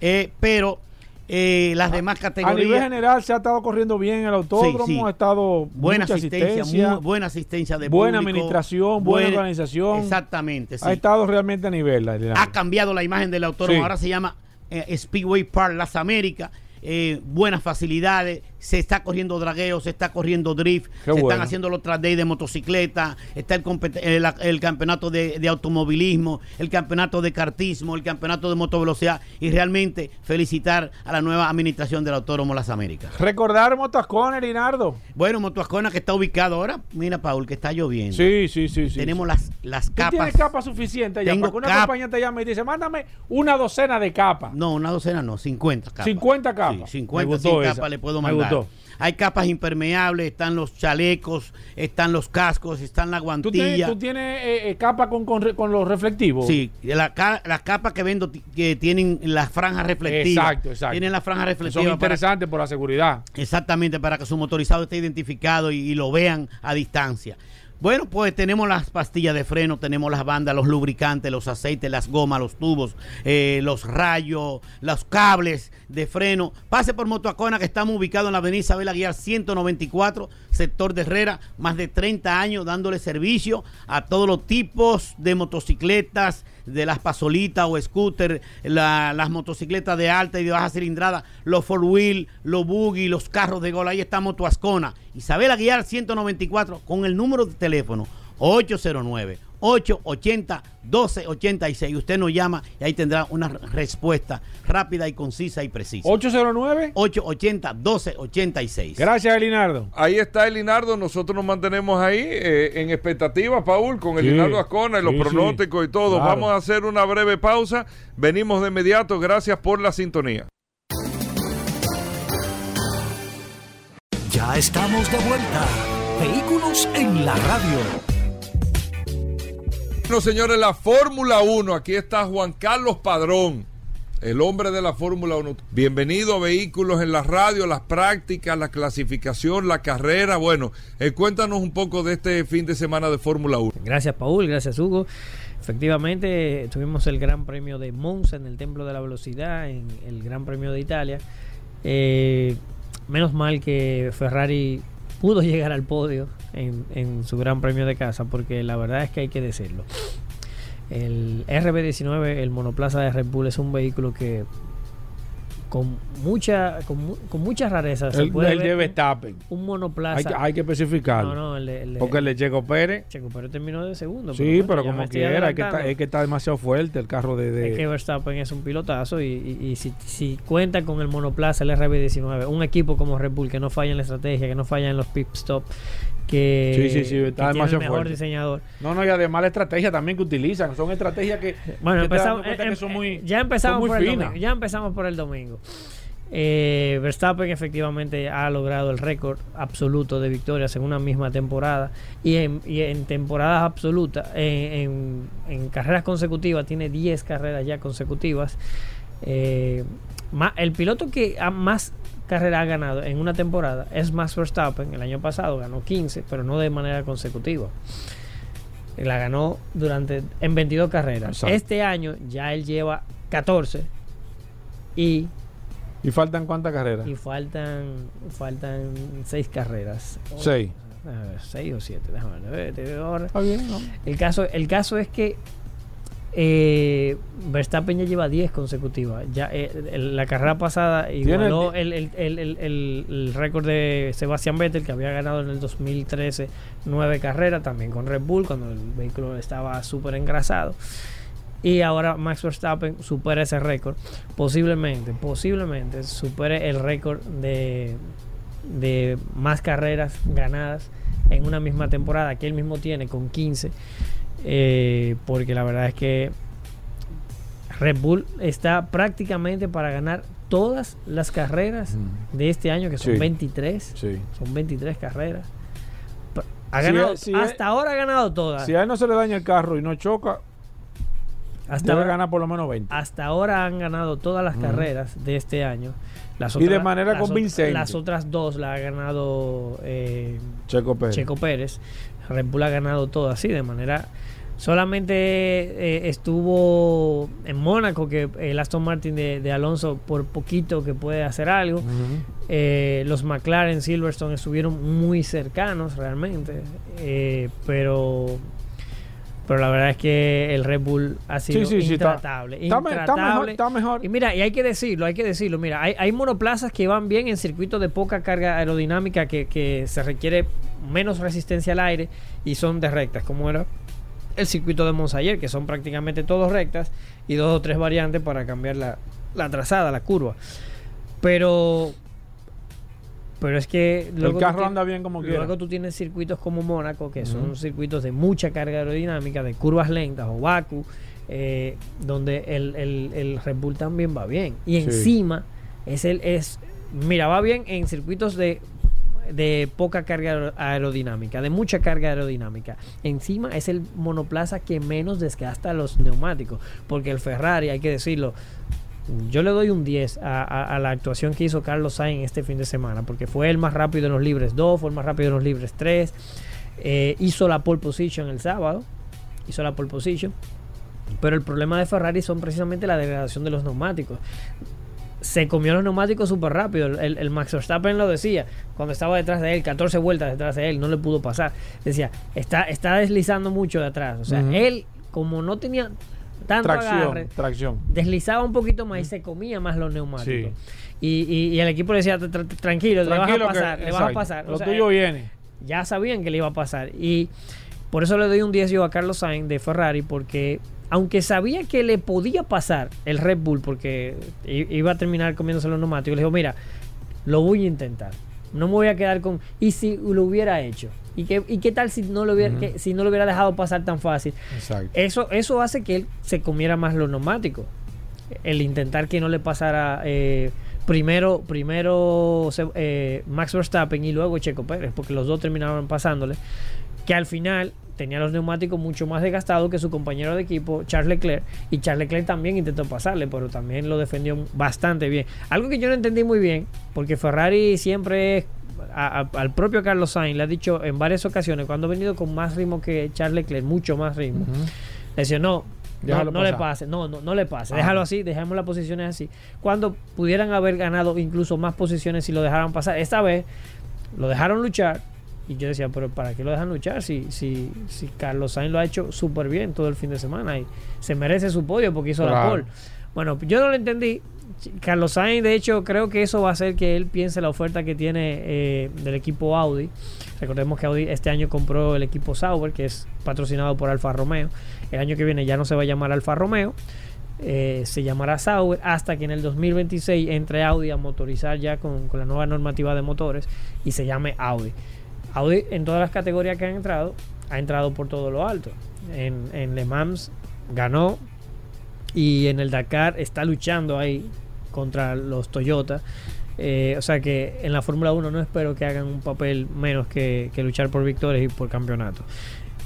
eh, pero eh, las demás A nivel categorías. general se ha estado corriendo bien el autódromo, Sí, sí. ha estado Buena asistencia, muy buena asistencia de buena público, administración, buena buena- organización. Exactamente, sí. ha estado realmente a nivel. Ha cambiado la imagen del autódromo, ahora se llama eh, Speedway Park Las Américas. eh, buenas facilidades, se está corriendo dragueo, se está corriendo drift, Qué se bueno. están haciendo los track days de motocicleta, está el, el, el campeonato de, de automovilismo, el campeonato de kartismo, el campeonato de motovelocidad y realmente felicitar a la nueva administración del Autódromo Las Américas. Recordar Motascón, Elinardo. Bueno, Motoascona que está ubicado ahora, mira Paul, que está lloviendo. Sí, sí, sí. sí Tenemos sí. las, las ¿Tú capas. tienes capas suficientes ya? Tengo Para que una compañía te llame y dice, mándame una docena de capas. No, una docena no, 50 capas. 50 capas. Sí, Me 50 gustó 100 esa. capas le puedo mandar. Hay capas impermeables, están los chalecos, están los cascos, están la ¿Tú tienes, guantilla. tú tienes eh, eh, capa con, con, con los reflectivos? Sí, la las capas que vendo que tienen las franjas reflectivas. Exacto, exacto. Tienen las franjas reflectivas. Son para- interesantes por la seguridad. Exactamente, para que su motorizado esté identificado y, y lo vean a distancia. Bueno, pues tenemos las pastillas de freno, tenemos las bandas, los lubricantes, los aceites, las gomas, los tubos, eh, los rayos, los cables de freno. Pase por Motoacona, que estamos ubicados en la avenida Isabel Aguiar 194, sector de Herrera, más de 30 años dándole servicio a todos los tipos de motocicletas, de las pasolitas o scooter, la- las motocicletas de alta y de baja cilindrada, los four wheel, los buggy, los carros de gol. Ahí está Motoascona. Isabel Aguiar 194 con el número de teléfono 809 880 1286. Usted nos llama y ahí tendrá una respuesta rápida y concisa y precisa. 809. 880 1286. Gracias, Elinardo. Ahí está Elinardo, nosotros nos mantenemos ahí eh, en expectativa, Paul, con Sí, Elinardo Ascona y los sí, pronósticos y todo. claro. Vamos a hacer una breve pausa, venimos de inmediato, gracias por la sintonía. Ya estamos de vuelta. Vehículos en la radio. Bueno, señores, la Fórmula 1, aquí está Juan Carlos Padrón, el hombre de la Fórmula 1. Bienvenido a Vehículos en la radio, las prácticas, la clasificación, la carrera. Bueno, eh, cuéntanos un poco de este fin de semana de Fórmula 1. Gracias Paul, gracias Hugo. Efectivamente, tuvimos el Gran Premio de Monza en el Templo de la Velocidad, en el Gran Premio de Italia. Eh, menos mal que Ferrari pudo llegar al podio en, en su Gran Premio de casa, porque la verdad es que hay que decirlo. El RB19, el monoplaza de Red Bull, es un vehículo que con mucha con, con muchas rarezas se El, puede el ver de Verstappen. un monoplaza. Hay que, hay que especificarlo. no, no, el de- el de- Porque el de Checo Pérez. Checo Pérez terminó de segundo. Sí, bueno, pero como quiera, hay que, estar, es que está demasiado fuerte el carro de. de- Es que Verstappen es un pilotazo y, y- y si, si cuenta con el monoplaza, el RB19, un equipo como Red Bull que no falla en la estrategia, que no falla en los pit stop, que, Sí, sí, sí, que está tiene el mejor fuerte. diseñador. No, no, y además la estrategia también que utilizan. Son estrategias que. Bueno, empezamos, em- que son muy, ya empezamos muy por el domingo. Ya empezamos por el domingo. Eh, Verstappen efectivamente ha logrado el récord absoluto de victorias en una misma temporada y en, y en temporadas absolutas, en, en- en carreras consecutivas, tiene 10 carreras ya consecutivas. Eh, ma- el piloto que ha más carreras ha ganado en una temporada es Max Verstappen. El año pasado ganó 15, pero no de manera consecutiva. La ganó durante en 22 carreras. Exacto. Este año ya él lleva 14 y, ¿Y faltan cuántas carreras? y faltan faltan 6 carreras. Seis. 6 o 7, déjame ver. te digo ahora. Está bien, ¿no? El caso, el caso es que eh, Verstappen ya lleva 10 consecutivas. Ya, eh, el- la carrera pasada igualó el, el- récord de Sebastian Vettel, que había ganado en el 2013 nueve carreras, también con Red Bull, cuando el vehículo estaba súper engrasado. Y ahora Max Verstappen supera ese récord. Posiblemente, posiblemente supere el récord de, de más carreras ganadas en una misma temporada que él mismo tiene con 15. Eh, porque la verdad es que Red Bull está prácticamente para ganar todas las carreras de este año, que son Sí. 23. Sí. Son 23 carreras. Ha ganado, si hasta ahora ha ganado todas. Si a él no se le daña el carro y no choca, hasta, debe ahora, ganar por lo menos 20. hasta ahora han ganado todas las carreras de este año. Las Y de manera las convincente. las otras dos la ha ganado eh, Checo Pérez. Checo Pérez. Red Bull ha ganado todas, sí, de manera. Solamente eh, estuvo en Mónaco, que el Aston Martin de, de Alonso por poquito que puede hacer algo. Eh, los McLaren Silverstone estuvieron muy cercanos realmente. eh, pero pero la verdad es que el Red Bull ha sido Sí, sí, sí, está- intratable. Está, me- está mejor, está mejor. Y mira, y hay que decirlo, hay que decirlo. Mira, hay, hay monoplazas que van bien en circuitos de poca carga aerodinámica que, que se requiere menos resistencia al aire y son de rectas, como era el circuito de Monsayer, que son prácticamente todos rectas y dos o tres variantes para cambiar la, la trazada, la curva. Pero pero es que El luego carro anda bien como quiera. Luego tú tienes circuitos como Mónaco, que son circuitos de mucha carga aerodinámica, de curvas lentas, o Baku, eh, donde el, el- el Red Bull también va bien. Y Sí. encima, es el, es, mira, va bien en circuitos de, de poca carga aer- aerodinámica, de mucha carga aerodinámica. Encima es el monoplaza que menos desgasta los neumáticos, porque el Ferrari, hay que decirlo, yo le doy un 10 a, a- a la actuación que hizo Carlos Sainz este fin de semana, porque fue el más rápido en los libres 2, fue el más rápido en los libres 3, eh, hizo la pole position el sábado, hizo la pole position, pero el problema de Ferrari son precisamente la degradación de los neumáticos. Se comió los neumáticos súper rápido. El, el Max Verstappen lo decía cuando estaba detrás de él, 14 vueltas detrás de él, no le pudo pasar. Decía, está, está deslizando mucho de atrás. O sea, él, como no tenía tanto Tracción, agarre, tracción. deslizaba un poquito más y se comía más los neumáticos. Sí. Y, y- y el equipo le decía, "Tra- tra- tranquilo, le vas a que- pasar, le vas a pasar. O Lo sea, tuyo viene. ya sabían que le iba a pasar. Y por eso le doy un 10 yo a Carlos Sainz de Ferrari, porque aunque sabía que le podía pasar el Red Bull, porque iba a terminar comiéndose los neumáticos, le dijo, mira, lo voy a intentar. No me voy a quedar con... ¿Y si lo hubiera hecho? ¿Y qué, y qué tal si no, lo hubiera, Ujú. que- si no lo hubiera dejado pasar tan fácil? Exacto. Eso, eso hace que él se comiera más los neumáticos. El intentar que no le pasara eh, primero, primero eh, Max Verstappen y luego Checo Pérez, porque los dos terminaron pasándole. Que al final tenía los neumáticos mucho más desgastados que su compañero de equipo, Charles Leclerc. Y Charles Leclerc también intentó pasarle, pero también lo defendió bastante bien. Algo que yo no entendí muy bien, porque Ferrari siempre es a- a- al propio Carlos Sainz le ha dicho en varias ocasiones, cuando ha venido con más ritmo que Charles Leclerc, mucho más ritmo, le decía, no, no, le pase, no, no, no le pase, Ah. déjalo así, dejemos las posiciones así. Cuando pudieran haber ganado incluso más posiciones si lo dejaran pasar. Esta vez lo dejaron luchar y yo decía, pero ¿para qué lo dejan luchar si, si, si Carlos Sainz lo ha hecho súper bien todo el fin de semana y se merece su podio porque hizo la pole? Bueno, yo no lo entendí. Carlos Sainz, de hecho, creo que eso va a hacer que él piense la oferta que tiene eh, del equipo Audi. Recordemos que Audi este año compró el equipo Sauber, que es patrocinado por Alfa Romeo. El año que viene ya no se va a llamar Alfa Romeo, eh, se llamará Sauber hasta que en el 2026 entre Audi a motorizar ya con, con la nueva normativa de motores y se llame Audi. Audi en todas las categorías que han entrado, ha entrado por todo lo alto. En, Le Mans ganó y en el Dakar está luchando ahí contra los Toyota. Eh, o sea que en la Fórmula 1 no espero que hagan un papel menos que, luchar por victorias y por campeonato.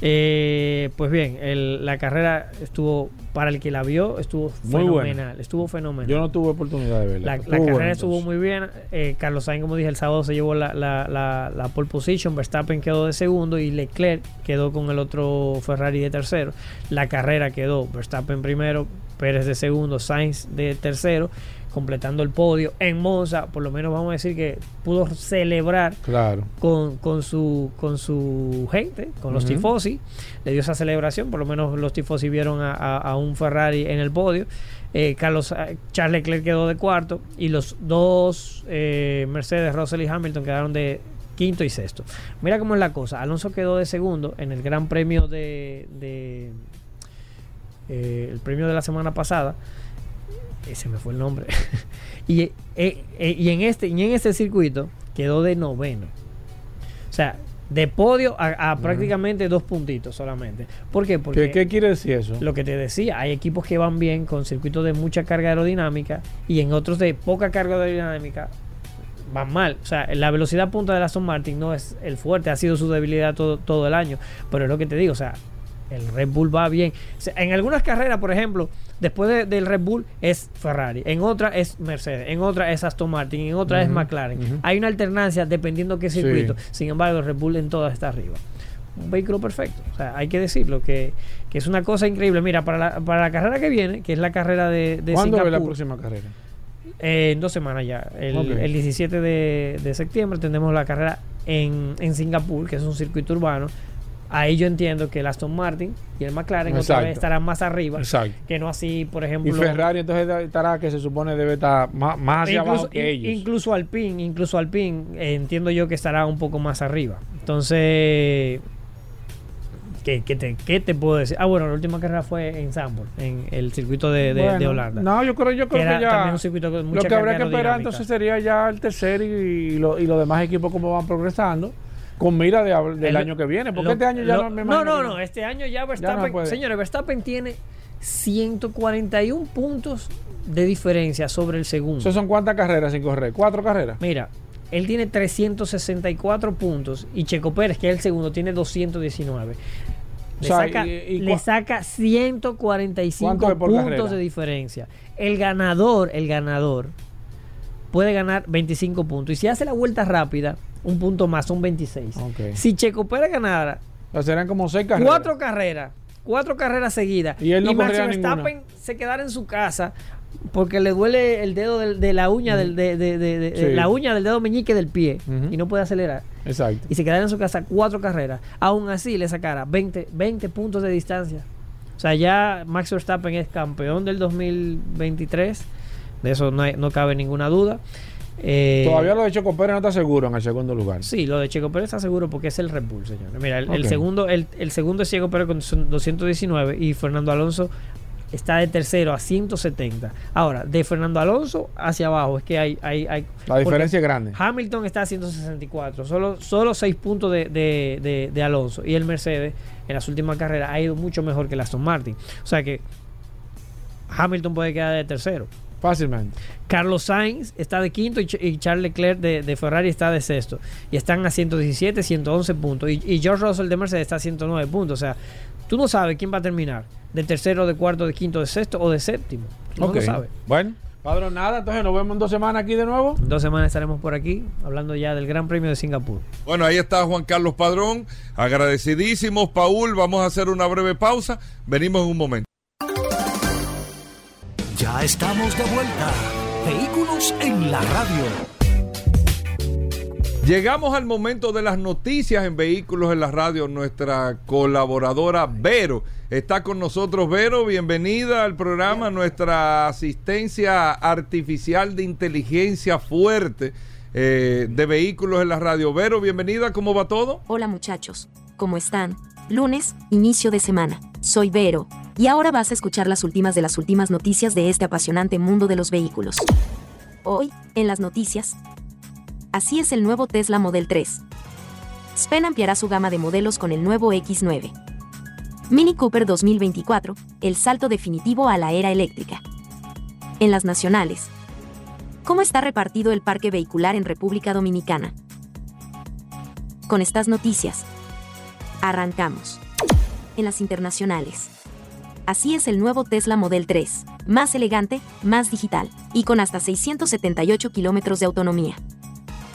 Eh, pues bien, el- la carrera estuvo, para el que la vio, estuvo Muy buena. fenomenal. Estuvo fenomenal. Yo no tuve oportunidad de verla. La, buena, carrera estuvo muy bien. Eh, Carlos Sainz, como dije, el sábado se llevó la, la, la, la pole position. Verstappen quedó de segundo y Leclerc quedó con el otro Ferrari de tercero. La carrera quedó Verstappen primero, Pérez de segundo, Sainz de tercero. Completando el podio. En Monza, por lo menos vamos a decir que pudo celebrar Claro. con, con su con su gente, con los tifosi, le dio esa celebración, por lo menos los tifosi vieron a, a- a un Ferrari en el podio. Eh, Carlos eh, Charles Leclerc quedó de cuarto y los dos eh, Mercedes, Russell y Hamilton quedaron de quinto y sexto. Mira cómo es la cosa. Alonso quedó de segundo en el Gran Premio de, de eh, el premio de la semana pasada. Ese me fue el nombre. (laughs) y, eh, eh, y en este y en este circuito quedó de noveno. O sea, de podio a, a prácticamente dos puntitos solamente. ¿Por qué? Porque ¿Qué, qué quiere decir eso? lo que te decía, hay equipos que van bien con circuitos de mucha carga aerodinámica y en otros de poca carga aerodinámica van mal. O sea, la velocidad punta de la Aston Martin no es el fuerte, ha sido su debilidad todo, todo el año. Pero es lo que te digo, o sea, el Red Bull va bien. En algunas carreras, por ejemplo, después de- del Red Bull es Ferrari, en otra es Mercedes, en otra es Aston Martin, en otra es McLaren. Hay una alternancia dependiendo qué Sí. circuito. Sin embargo, el Red Bull en todas está arriba. Un vehículo perfecto. O sea, hay que decirlo, que, que es una cosa increíble. Mira, para la, para la carrera que viene, que es la carrera de, de ¿Cuándo es la Singapur, próxima carrera? eh, en dos semanas ya. El, el 17 de, de septiembre tendremos la carrera en, en Singapur, que es un circuito urbano. Ahí yo entiendo que el Aston Martin y el McLaren otra Exacto. vez estarán más arriba. Exacto. Que no así, por Y ejemplo. Ferrari entonces estará que se supone debe estar más, más hacia incluso, abajo que in- ellos. incluso Alpine, incluso Alpine, eh, entiendo yo que estará un poco más arriba. Entonces, ¿qué, qué te, qué te puedo decir? Ah, bueno, la última carrera fue en Zandvoort, en el circuito de, de- de Bueno, Holanda. No, yo creo, yo creo que, ya. también un circuito con mucha Lo que habría que esperar entonces sería ya el tercer y, y lo- y los demás equipos cómo van progresando con mira de, del El- año que viene. Porque Lo- este año ya lo- no me No, no, no, este año ya Verstappen, puede. señores, Verstappen tiene 141 puntos de diferencia sobre el segundo. ¿Eso son cuántas carreras sin correr? ¿Cuatro carreras? Mira, él tiene 364 puntos y Checo Pérez, que es el segundo, tiene 219. Le, O sea, saca, y- y le saca 145 ¿Cuánto es por puntos carrera? de diferencia. El ganador, el ganador, puede ganar 25 puntos. Y si hace la vuelta rápida, un punto más, son 26. Ok. Si Checo Pérez ganara O serán como seis carreras. cuatro carreras, cuatro carreras seguidas. Y él no Max corría Verstappen se quedara en su casa porque le duele el dedo de, la uña del de, de- de- de- Sí. la uña del dedo meñique del pie y no puede acelerar. Exacto. Y se quedara en su casa cuatro carreras. Aún así le sacara 20, 20 puntos de distancia. O sea, ya Max Verstappen es campeón del 2023. De eso no, hay- no cabe ninguna duda. Eh, Todavía lo de Checo Pérez no está seguro en el segundo lugar. Sí, lo de Checo Pérez está seguro porque es el Red Bull, señores. Mira, el, segundo, el, el segundo es Checo Pérez con son 219 y Fernando Alonso está de tercero a 170. Ahora, de Fernando Alonso hacia abajo es que hay... hay, hay La diferencia es grande. Hamilton está a 164, solo, solo 6 puntos de, de- de- de Alonso. Y el Mercedes en las últimas carreras ha ido mucho mejor que el Aston Martin. O sea que Hamilton puede quedar de tercero. Fácilmente. Carlos Sainz está de quinto y, Ch- y Charles Leclerc de, de Ferrari está de sexto. Y están a 117, 111 puntos. Y, y George Russell de Mercedes está a 109 puntos. O sea, tú no sabes quién va a terminar. De tercero, de cuarto, de quinto, de sexto o de séptimo. Tú no lo sabes. Bueno, Padrón, nada. Entonces nos vemos en dos semanas aquí de nuevo. En dos semanas estaremos por aquí hablando ya del Gran Premio de Singapur. Bueno, ahí está Juan Carlos Padrón. Agradecidísimos, Paul. Vamos a hacer una breve pausa. Venimos en un momento. Ya estamos de vuelta. Vehículos en la radio. Llegamos al momento de las noticias en Vehículos en la Radio. Nuestra colaboradora Vero está con nosotros. Vero, bienvenida al programa. Nuestra asistencia artificial de inteligencia fuerte eh, de Vehículos en la Radio. Vero, bienvenida. ¿Cómo va todo? Hola muchachos, ¿cómo están? Lunes, inicio de semana. Soy Vero, y ahora vas a escuchar las últimas de las últimas noticias de este apasionante mundo de los vehículos. Hoy, en las noticias. Así es el nuevo Tesla Model 3. Spen ampliará su gama de modelos con el nuevo X9. Mini Cooper 2024, el salto definitivo a la era eléctrica. En las nacionales. ¿Cómo está repartido el parque vehicular en República Dominicana? Con estas noticias, Arrancamos. En las internacionales. Así es el nuevo Tesla Model 3, más elegante, más digital, y con hasta 678 kilómetros de autonomía.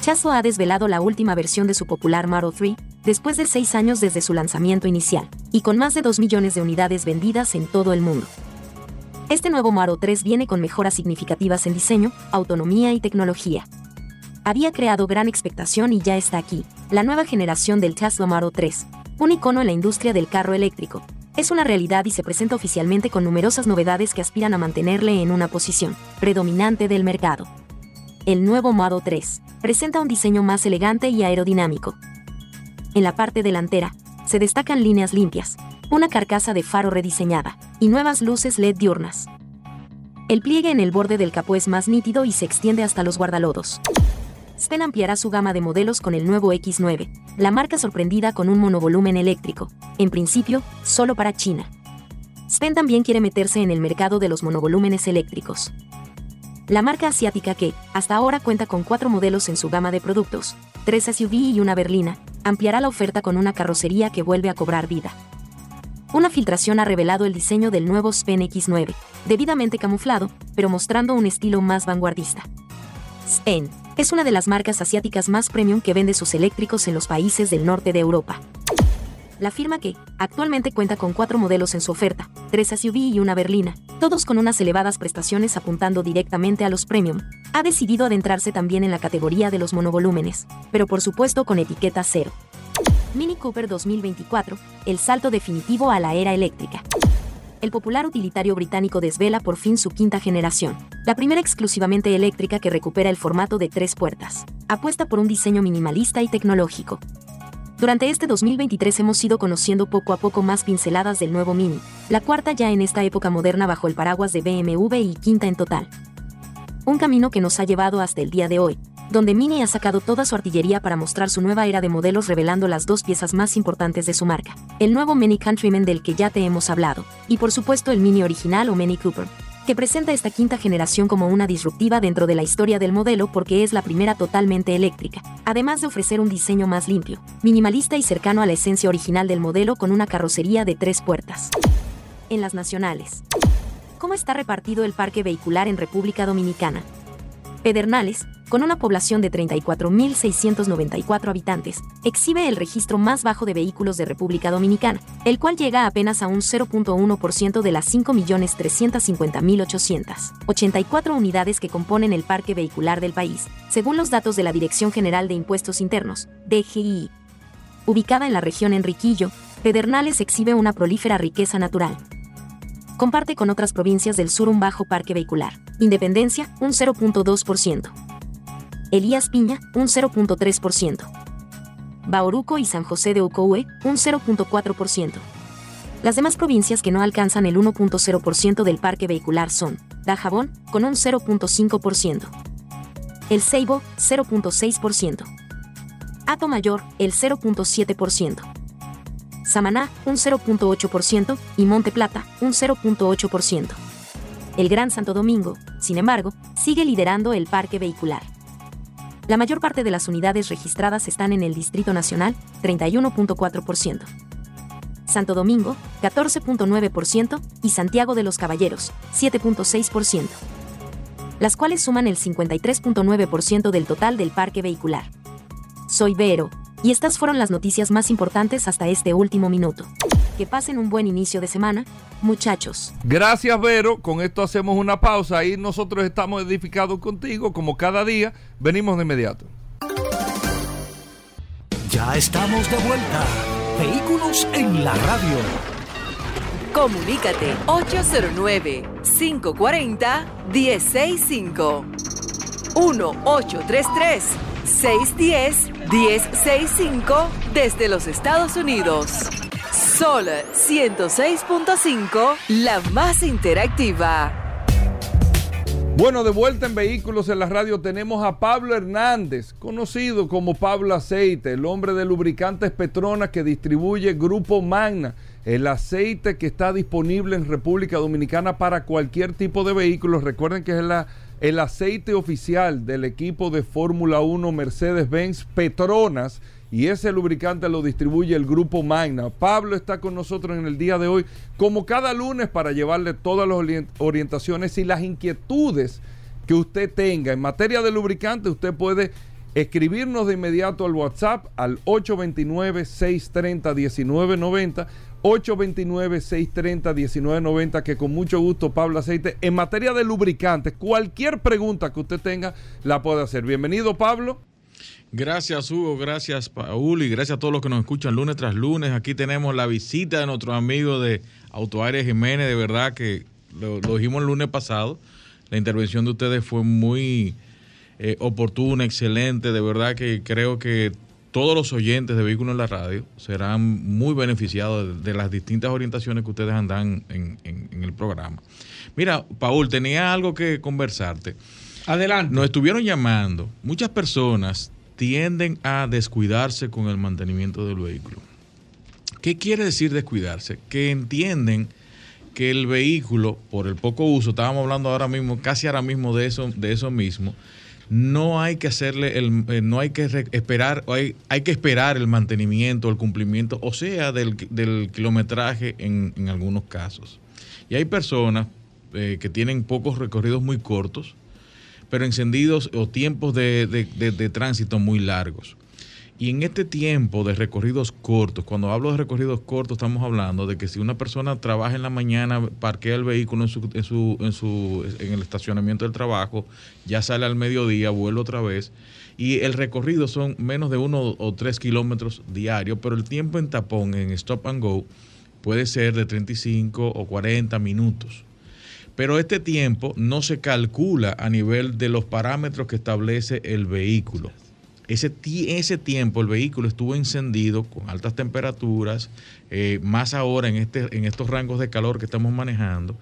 Chazo ha desvelado la última versión de su popular Model 3, después de seis años desde su lanzamiento inicial, y con más de 2 millones de unidades vendidas en todo el mundo. Este nuevo Model 3 viene con mejoras significativas en diseño, autonomía y tecnología. Había creado gran expectación y ya está aquí, la nueva generación del Tesla Model 3, un icono en la industria del carro eléctrico. Es una realidad y se presenta oficialmente con numerosas novedades que aspiran a mantenerle en una posición predominante del mercado. El nuevo Model 3 presenta un diseño más elegante y aerodinámico. En la parte delantera, se destacan líneas limpias, una carcasa de faro rediseñada y nuevas luces LED diurnas. El pliegue en el borde del capó es más nítido y se extiende hasta los guardalodos. Spen ampliará su gama de modelos con el nuevo X9, la marca sorprendida con un monovolumen eléctrico, en principio, solo para China. Spen también quiere meterse en el mercado de los monovolúmenes eléctricos. La marca asiática que, hasta ahora cuenta con cuatro modelos en su gama de productos, tres SUV y una berlina, ampliará la oferta con una carrocería que vuelve a cobrar vida. Una filtración ha revelado el diseño del nuevo Spen X9, debidamente camuflado, pero mostrando un estilo más vanguardista. Spen es una de las marcas asiáticas más premium que vende sus eléctricos en los países del norte de Europa. La firma que, actualmente cuenta con cuatro modelos en su oferta, tres SUV y una berlina, todos con unas elevadas prestaciones apuntando directamente a los premium, ha decidido adentrarse también en la categoría de los monovolúmenes, pero por supuesto con etiqueta cero. Mini Cooper 2024, el salto definitivo a la era eléctrica. El popular utilitario británico desvela por fin su quinta generación, la primera exclusivamente eléctrica que recupera el formato de tres puertas. Apuesta por un diseño minimalista y tecnológico. Durante este 2023 hemos ido conociendo poco a poco más pinceladas del nuevo Mini, la cuarta ya en esta época moderna bajo el paraguas de BMW y quinta en total. Un camino que nos ha llevado hasta el día de hoy, donde Mini ha sacado toda su artillería para mostrar su nueva era de modelos revelando las dos piezas más importantes de su marca, el nuevo Mini Countryman del que ya te hemos hablado, y por supuesto el Mini original o Mini Cooper, que presenta esta quinta generación como una disruptiva dentro de la historia del modelo porque es la primera totalmente eléctrica, además de ofrecer un diseño más limpio, minimalista y cercano a la esencia original del modelo con una carrocería de tres puertas. En las nacionales. ¿Cómo está repartido el parque vehicular en República Dominicana? Pedernales, con una población de 34.694 habitantes, exhibe el registro más bajo de vehículos de República Dominicana, el cual llega apenas a un 0.1% de las 5.350.884 unidades que componen el parque vehicular del país, según los datos de la Dirección General de Impuestos Internos, DGI. Ubicada en la región Enriquillo, Pedernales exhibe una prolífera riqueza natural, comparte con otras provincias del sur un bajo parque vehicular. Independencia, un 0.2%. Elías Piña, un 0.3%. Bauruco y San José de Ocoue, un 0.4%. Las demás provincias que no alcanzan el 1.0% del parque vehicular son Dajabón, con un 0.5%. El Ceibo, 0.6%. Ato Mayor, el 0.7%. Samaná, un 0.8%, y Monte Plata, un 0.8%. El Gran Santo Domingo, sin embargo, sigue liderando el parque vehicular. La mayor parte de las unidades registradas están en el Distrito Nacional, 31.4%. Santo Domingo, 14.9%, y Santiago de los Caballeros, 7.6%. Las cuales suman el 53.9% del total del parque vehicular. Soy Vero, y estas fueron las noticias más importantes hasta este último minuto. Que pasen un buen inicio de semana, muchachos. Gracias, Vero. Con esto hacemos una pausa. Ahí nosotros estamos edificados contigo, como cada día. Venimos de inmediato. Ya estamos de vuelta. Vehículos en la radio. Comunícate 809-540-1065. 1-833-610-1065 desde los Estados Unidos. Sol 106.5, la más interactiva. Bueno, de vuelta en Vehículos en la Radio tenemos a Pablo Hernández, conocido como Pablo Aceite, el hombre de lubricantes Petronas que distribuye Grupo Magna, el aceite que está disponible en República Dominicana para cualquier tipo de vehículos. Recuerden que es la, el aceite oficial del equipo de Fórmula 1 Mercedes-Benz Petronas y ese lubricante lo distribuye el grupo Magna. Pablo está con nosotros en el día de hoy, como cada lunes, para llevarle todas las orientaciones y las inquietudes que usted tenga. En materia de lubricante, usted puede escribirnos de inmediato al WhatsApp al 829-630-1990 829-630-1990, que con mucho gusto Pablo Aceite, en materia de lubricantes, cualquier pregunta que usted tenga, la puede hacer. Bienvenido, Pablo. Gracias Hugo, gracias Paul y gracias a todos los que nos escuchan lunes tras lunes. Aquí tenemos la visita de nuestro amigo de Autoaire Jiménez, de verdad que lo, dijimos el lunes pasado. La intervención de ustedes fue muy eh, oportuna, excelente, de verdad que creo que todos los oyentes de Vehículos en la Radio serán muy beneficiados de, las distintas orientaciones que ustedes andan en, en el programa. Mira, Paul, tenía algo que conversarte. Adelante. Nos estuvieron llamando muchas personas tienden a descuidarse con el mantenimiento del vehículo. ¿Qué quiere decir descuidarse? Que entienden que el vehículo, por el poco uso, estábamos hablando ahora mismo, casi ahora mismo de eso, de eso mismo, no hay que hacerle el, eh, no hay que esperar, hay, hay que esperar el mantenimiento, el cumplimiento, o sea, del, kilometraje en, algunos casos. Y hay personas eh, que tienen pocos recorridos muy cortos, pero encendidos o tiempos de, tránsito muy largos. Y en este tiempo de recorridos cortos, cuando hablo de recorridos cortos, estamos hablando de que si una persona trabaja en la mañana, parquea el vehículo en, su, en, su, en, su, en el estacionamiento del trabajo, ya sale al mediodía, vuelve otra vez, y el recorrido son menos de uno o tres kilómetros diarios, pero el tiempo en tapón, en stop and go, puede ser de 35 o 40 minutos. Pero este tiempo no se calcula a nivel de los parámetros que establece el vehículo. Ese, ese tiempo el vehículo estuvo encendido con altas temperaturas, eh, más ahora en, este, en estos rangos de calor que estamos manejando.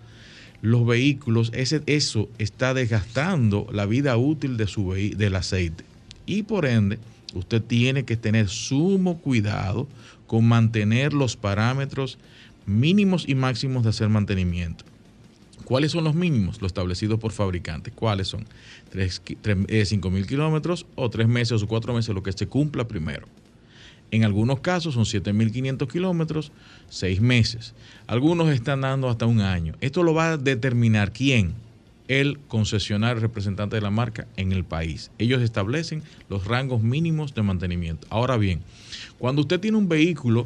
Los vehículos, ese, eso está desgastando la vida útil de su, del aceite. Y por ende, usted tiene que tener sumo cuidado con mantener los parámetros mínimos y máximos de hacer mantenimiento. ¿Cuáles son los mínimos? Los establecidos por fabricantes. ¿Cuáles son? 5 mil kilómetros o 3 meses o 4 meses, lo que se cumpla primero. En algunos casos son 7.500 kilómetros, 6 meses. Algunos están dando hasta un año. Esto lo va a determinar quién? El concesionario representante de la marca en el país. Ellos establecen los rangos mínimos de mantenimiento. Ahora bien, cuando usted tiene un vehículo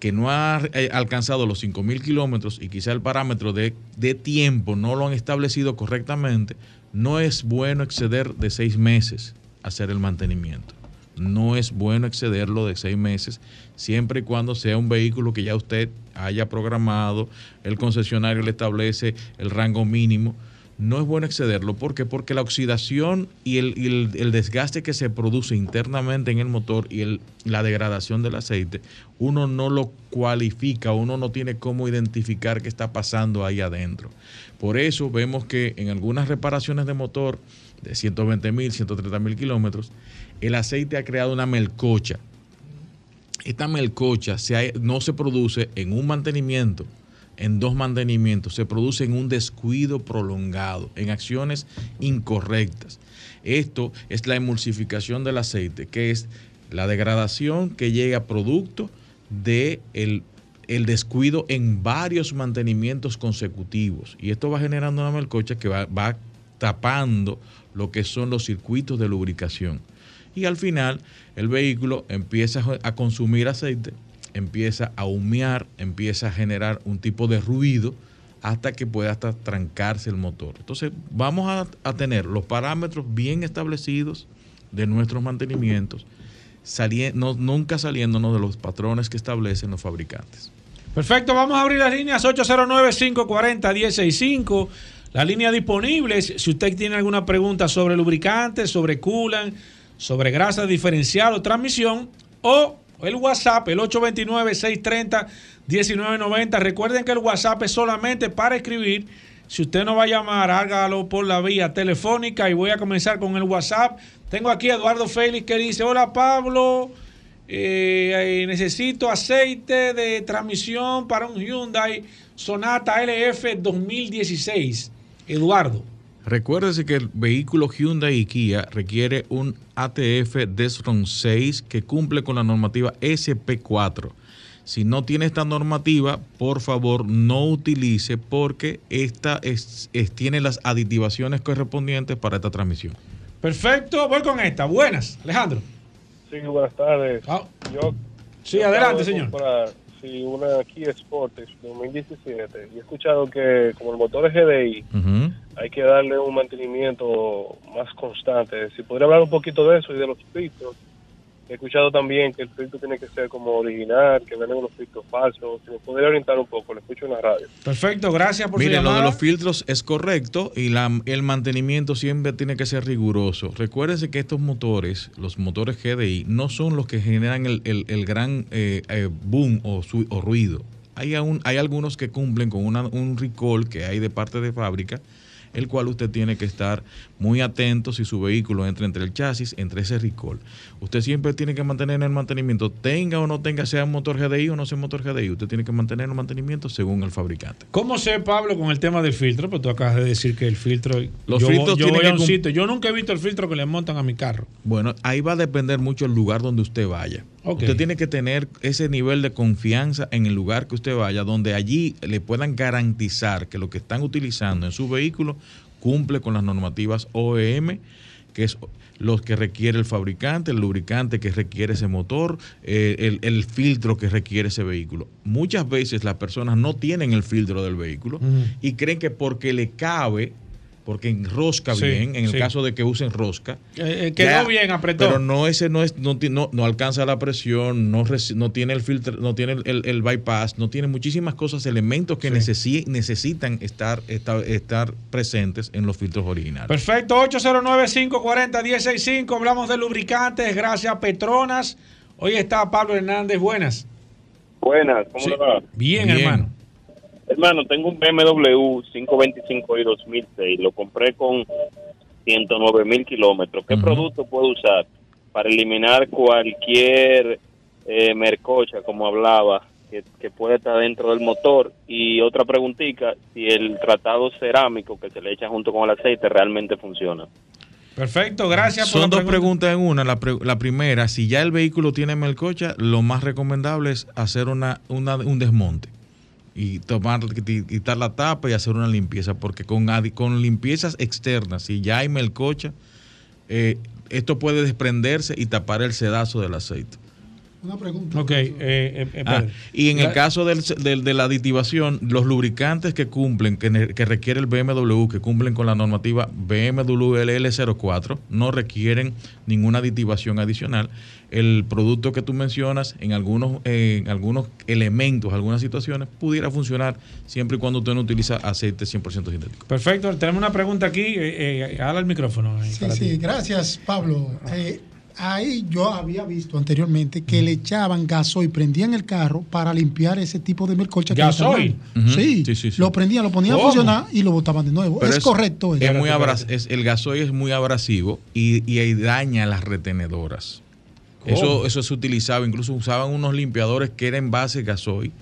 que no ha eh, alcanzado los 5.000 kilómetros y quizá el parámetro de, tiempo no lo han establecido correctamente, no es bueno exceder de seis meses hacer el mantenimiento. No es bueno excederlo de seis meses, siempre y cuando sea un vehículo que ya usted haya programado, el concesionario le establece el rango mínimo no es bueno excederlo. ¿Por qué? Porque la oxidación y el, desgaste que se produce internamente en el motor y la degradación del aceite, uno no lo cualifica, uno no tiene cómo identificar qué está pasando ahí adentro. Por eso vemos que en algunas reparaciones de motor de 120 mil, 130 mil kilómetros, el aceite ha creado una melcocha. Esta melcocha no se produce en un mantenimiento en dos mantenimientos, se produce en un descuido prolongado, en acciones incorrectas. Esto es la emulsificación del aceite, que es la degradación que llega producto de el, descuido en varios mantenimientos consecutivos. Y esto va generando una melcocha que va, va tapando lo que son los circuitos de lubricación. Y al final el vehículo empieza a consumir aceite empieza a humear, empieza a generar un tipo de ruido hasta que pueda hasta trancarse el motor. Entonces vamos a, tener los parámetros bien establecidos de nuestros mantenimientos, nunca saliéndonos de los patrones que establecen los fabricantes. Perfecto, vamos a abrir las líneas 809-540-165. La línea disponible, si usted tiene alguna pregunta sobre lubricantes, sobre coolant, sobre grasa diferencial o transmisión, o el WhatsApp, el 829-630-1990. Recuerden que el WhatsApp es solamente para escribir. Si usted no va a llamar, hágalo por la vía telefónica y voy a comenzar con el WhatsApp. Tengo aquí a Eduardo Félix que dice, hola Pablo, eh, necesito aceite de transmisión para un Hyundai Sonata LF 2016. Eduardo. Recuérdese que el vehículo Hyundai y Kia requiere un ATF Desron 6 que cumple con la normativa SP4. Si no tiene esta normativa, por favor no utilice porque esta es, tiene las aditivaciones correspondientes para esta transmisión. Perfecto, voy con esta. Buenas, Alejandro. Sí, buenas tardes. Ah. sí, adelante, señor. Y una Kia Sportage 2017 y he escuchado que como el motor es GDI hay que darle un mantenimiento más constante. Si podría hablar un poquito de eso y de los filtros. He escuchado también que el filtro tiene que ser como original, que venden unos filtros falsos. Si me podría orientar un poco, lo escucho en la radio. Perfecto, gracias por Mire, su lo de los filtros es correcto y la- el mantenimiento siempre tiene que ser riguroso. Recuérdense que estos motores, los motores GDI, no son los que generan el, el- el gran eh, eh, boom o, su- o ruido. Hay, aún, hay algunos que cumplen con una- un recall que hay de parte de fábrica, el cual usted tiene que estar muy atento si su vehículo entra entre el chasis, entre ese recall. Usted siempre tiene que mantener el mantenimiento, tenga o no tenga, sea un motor GDI o no sea un motor GDI, usted tiene que mantener el mantenimiento según el fabricante. ¿Cómo sé, Pablo, con el tema del filtro? Pues tú acabas de decir que el filtro. Los yo, filtros yo tienen voy a que un sitio. Yo nunca he visto el filtro que le montan a mi carro. Bueno, ahí va a depender mucho el lugar donde usted vaya. Usted tiene que tener ese nivel de confianza en el lugar que usted vaya, donde allí le puedan garantizar que lo que están utilizando en su vehículo cumple con las normativas OEM, que es los que requiere el fabricante, el lubricante que requiere ese motor, eh, el, el filtro que requiere ese vehículo. Muchas veces las personas no tienen el filtro del vehículo y creen que porque le cabe, porque enrosca Sí, bien, en el sí. caso de que usen rosca, Eh, eh, quedó ya, bien, apretó. Pero no ese no es no, no, no alcanza la presión, no, no tiene el filtro, no tiene el, el- el bypass, no tiene muchísimas cosas, elementos que necesi- necesitan estar, estar estar presentes en los filtros originales. Perfecto, 809-540-165. Hablamos de lubricantes, gracias Petronas. Hoy está Pablo Hernández. Buenas. Buenas, ¿cómo Sí. le va? Bien, Bien. hermano. Hermano, tengo un BMW 525 y 2006. Lo compré con 109 mil kilómetros. ¿Qué producto puedo usar para eliminar cualquier eh, mercocha, como hablaba, que, que puede estar dentro del motor? Y otra preguntita, si el tratado cerámico que se le echa junto con el aceite realmente funciona. Perfecto, gracias por Son la dos preguntas en una. La, pre- la primera, si ya el vehículo tiene melcocha, lo más recomendable es hacer una, una- un desmonte y tomar, qui- quitar la tapa y hacer una limpieza, porque con, con limpiezas externas, si ya hay melcocha, eh, esto puede desprenderse y tapar el sedazo del aceite. Una pregunta. Ok, eh, eh, eh, Ah, y en el caso del, del- de la aditivación, los lubricantes que cumplen, que, requiere el BMW, que cumplen con la normativa BMW LL04, no requieren ninguna aditivación adicional. El producto que tú mencionas, en algunos, eh, en algunos elementos, algunas situaciones, pudiera funcionar siempre y cuando usted no utiliza aceite 100% sintético. Perfecto, tenemos una pregunta aquí. Eh, eh, habla el micrófono. Sí, para sí, ti. gracias, Pablo. Ahí yo había visto anteriormente que le echaban gasoil, prendían el carro para limpiar ese tipo de melcocha. que ¿Gasoil? estaban. Ujú. Sí, Sí, sí, sí. lo prendían, lo ponían a funcionar y lo botaban de nuevo. Es, correcto. eso. Es muy abras- es- el gasoil es muy abrasivo y, y ahí daña las retenedoras. ¿Cómo? Eso, eso se utilizaba, incluso usaban unos limpiadores que eran base gasoil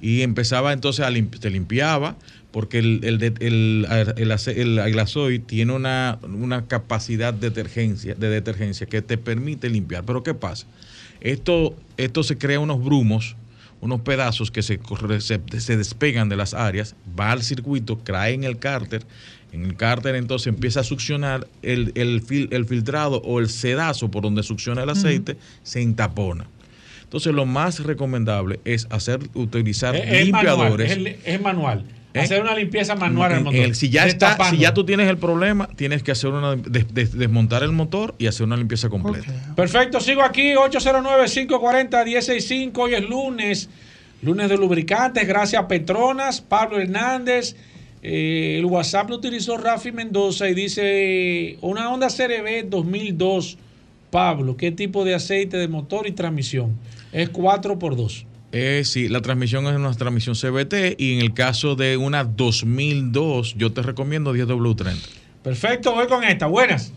y empezaba entonces a limpi- se limpiaba porque el, el, el, el ace- el- el gasoil tiene una, una capacidad de detergencia, de detergencia que te permite limpiar. Pero ¿qué pasa? Esto, esto se crea unos brumos, unos pedazos que se, se, se despegan de las áreas, va al circuito, cae en el cárter, en el cárter entonces empieza a succionar el, el, fil- el filtrado o el sedazo por donde succiona el aceite, se entapona. Entonces lo más recomendable es hacer, utilizar Es, es manual, limpiadores. es manual. ¿Eh? Hacer una limpieza manual al motor. el- si ya está, si ya tú tienes el problema, tienes que hacer una des- des- desmontar el motor y hacer una limpieza completa. Perfecto, sigo aquí, 809-540-165. Hoy es lunes, lunes de lubricantes, gracias a Petronas, Pablo Hernández. Eh, el WhatsApp lo utilizó Rafi Mendoza y dice: Una Honda CRB 2002. Pablo, ¿qué tipo de aceite de motor y transmisión? Es 4x2. Eh, sí, la transmisión es una transmisión CBT y en el caso de una 2002, yo te recomiendo 10W30. Perfecto, voy con esta. Buenas.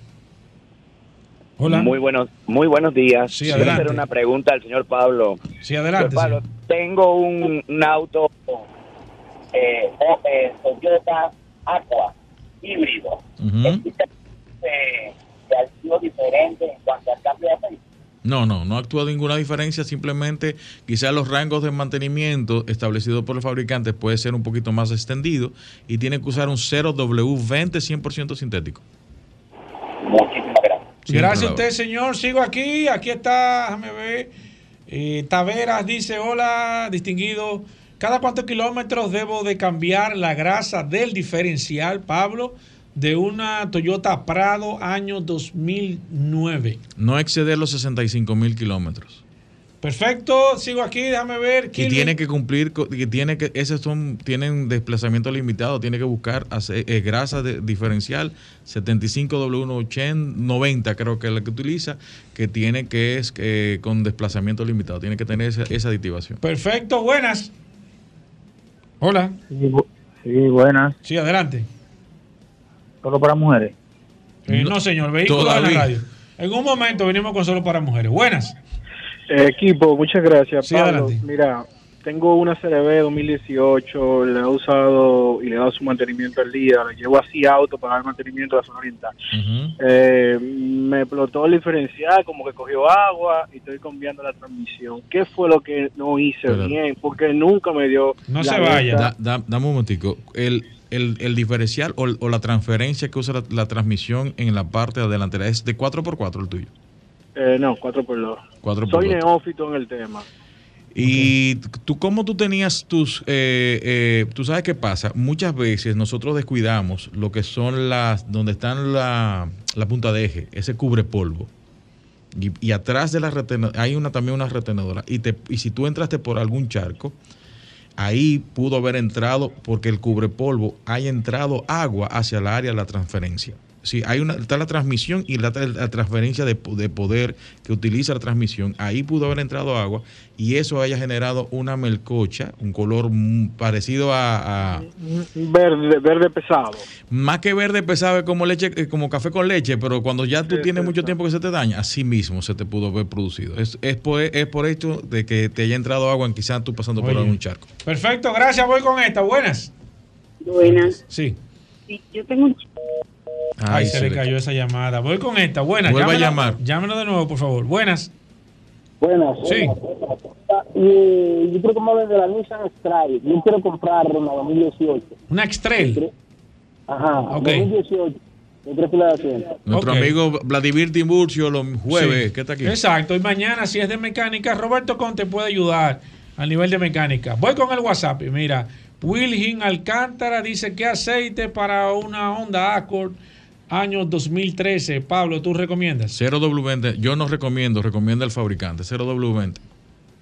Hola. Muy buenos, muy buenos días. Sí, Quiero adelante. hacer una pregunta al señor Pablo. Sí, adelante. Señor Pablo, tengo un, un auto eh, eh, Toyota Aqua híbrido. ¿Existe eh, de algo diferente en cuanto al cambio de aceite? No, no, no actúa ninguna diferencia, simplemente quizás los rangos de mantenimiento establecidos por el fabricante puede ser un poquito más extendido y tiene que usar un 0W20 100% sintético. Muchísimas gracias. Siempre Gracias a usted, señor. Sigo aquí. Aquí está, déjame ver. Eh, Taveras dice, hola, distinguido. ¿Cada cuántos kilómetros debo de cambiar la grasa del diferencial, Pablo, de una Toyota Prado año 2009? No exceder los 65 mil kilómetros. Perfecto, sigo aquí, déjame ver. Y tiene que cumplir, que tiene que, esos son, tienen desplazamiento limitado, tiene que buscar ace- eh, grasa de- diferencial 75W190 creo que es la que utiliza, que tiene que es eh, con desplazamiento limitado, tiene que tener esa, esa aditivación. Perfecto, buenas. Hola. Sí, buenas. Sí, adelante. Solo para mujeres. Eh, no, señor, vehículos en la todavía. radio. En un momento venimos con solo para mujeres. Buenas. Eh, equipo, muchas gracias. Sí, Pablo, adelante. mira, tengo una CRB 2018, le he usado y le he dado su mantenimiento al día, le llevo así auto para dar mantenimiento a la zona oriental. Eh, me explotó el diferencial, como que cogió agua y estoy cambiando la transmisión. ¿Qué fue lo que no hice bien? Porque nunca me dio... la neta. Da- da- dame un momentico. El, el, el diferencial o, o la transferencia que usa la, la transmisión en la parte delantera es de 4x4 el tuyo. Eh, no, 4 por 2 4 Soy neófito en el tema. Y tú, ¿cómo tú tenías tus... eh, eh, tú sabes qué pasa? Muchas veces nosotros descuidamos lo que son las... donde están la, la punta de eje, ese cubre polvo. Y, y atrás de la retenedora, hay una, también una retenedora. Y, te, y si tú entraste por algún charco, ahí pudo haber entrado, porque el cubre polvo, haya entrado agua hacia el área de la transferencia. Sí, hay una, está la transmisión y la, la transferencia de, de poder que utiliza la transmisión. Ahí pudo haber entrado agua y eso haya generado una melcocha, un color parecido a, a- Verde, verde pesado. más que verde pesado es como leche, eh, como café con leche, pero cuando ya tú Sí, tienes mucho tiempo que se te daña, así mismo se te pudo haber producido. Es, es, por, es por esto de que te haya entrado agua en quizás tú pasando por algún charco. Perfecto, gracias. Voy con esta. Buenas. Buenas. Sí. Sí, yo tengo un Ay, Ay, se, se le le- cayó esa llamada. Voy con esta. Buenas. Vuelva a llamar. Llámenos de nuevo, por favor. Buenas. Buenas. Sí. Y yo quiero que me hablen de la Nissan Stray. Yo quiero comprar una 2018. Una Extrail. Ajá, Ok. 2018. De tres filas de asiento. Nuestro amigo Vladimir Timburcio los jueves, Sí. que está aquí. Exacto. Y mañana, si es de mecánica, Roberto Conte puede ayudar a nivel de mecánica. Voy con el WhatsApp. Y mira, Wilgin Alcántara dice que aceite para una Honda Accord año 2013. Pablo, ¿tú recomiendas? 0W20, yo no recomiendo, recomienda el fabricante, 0W20.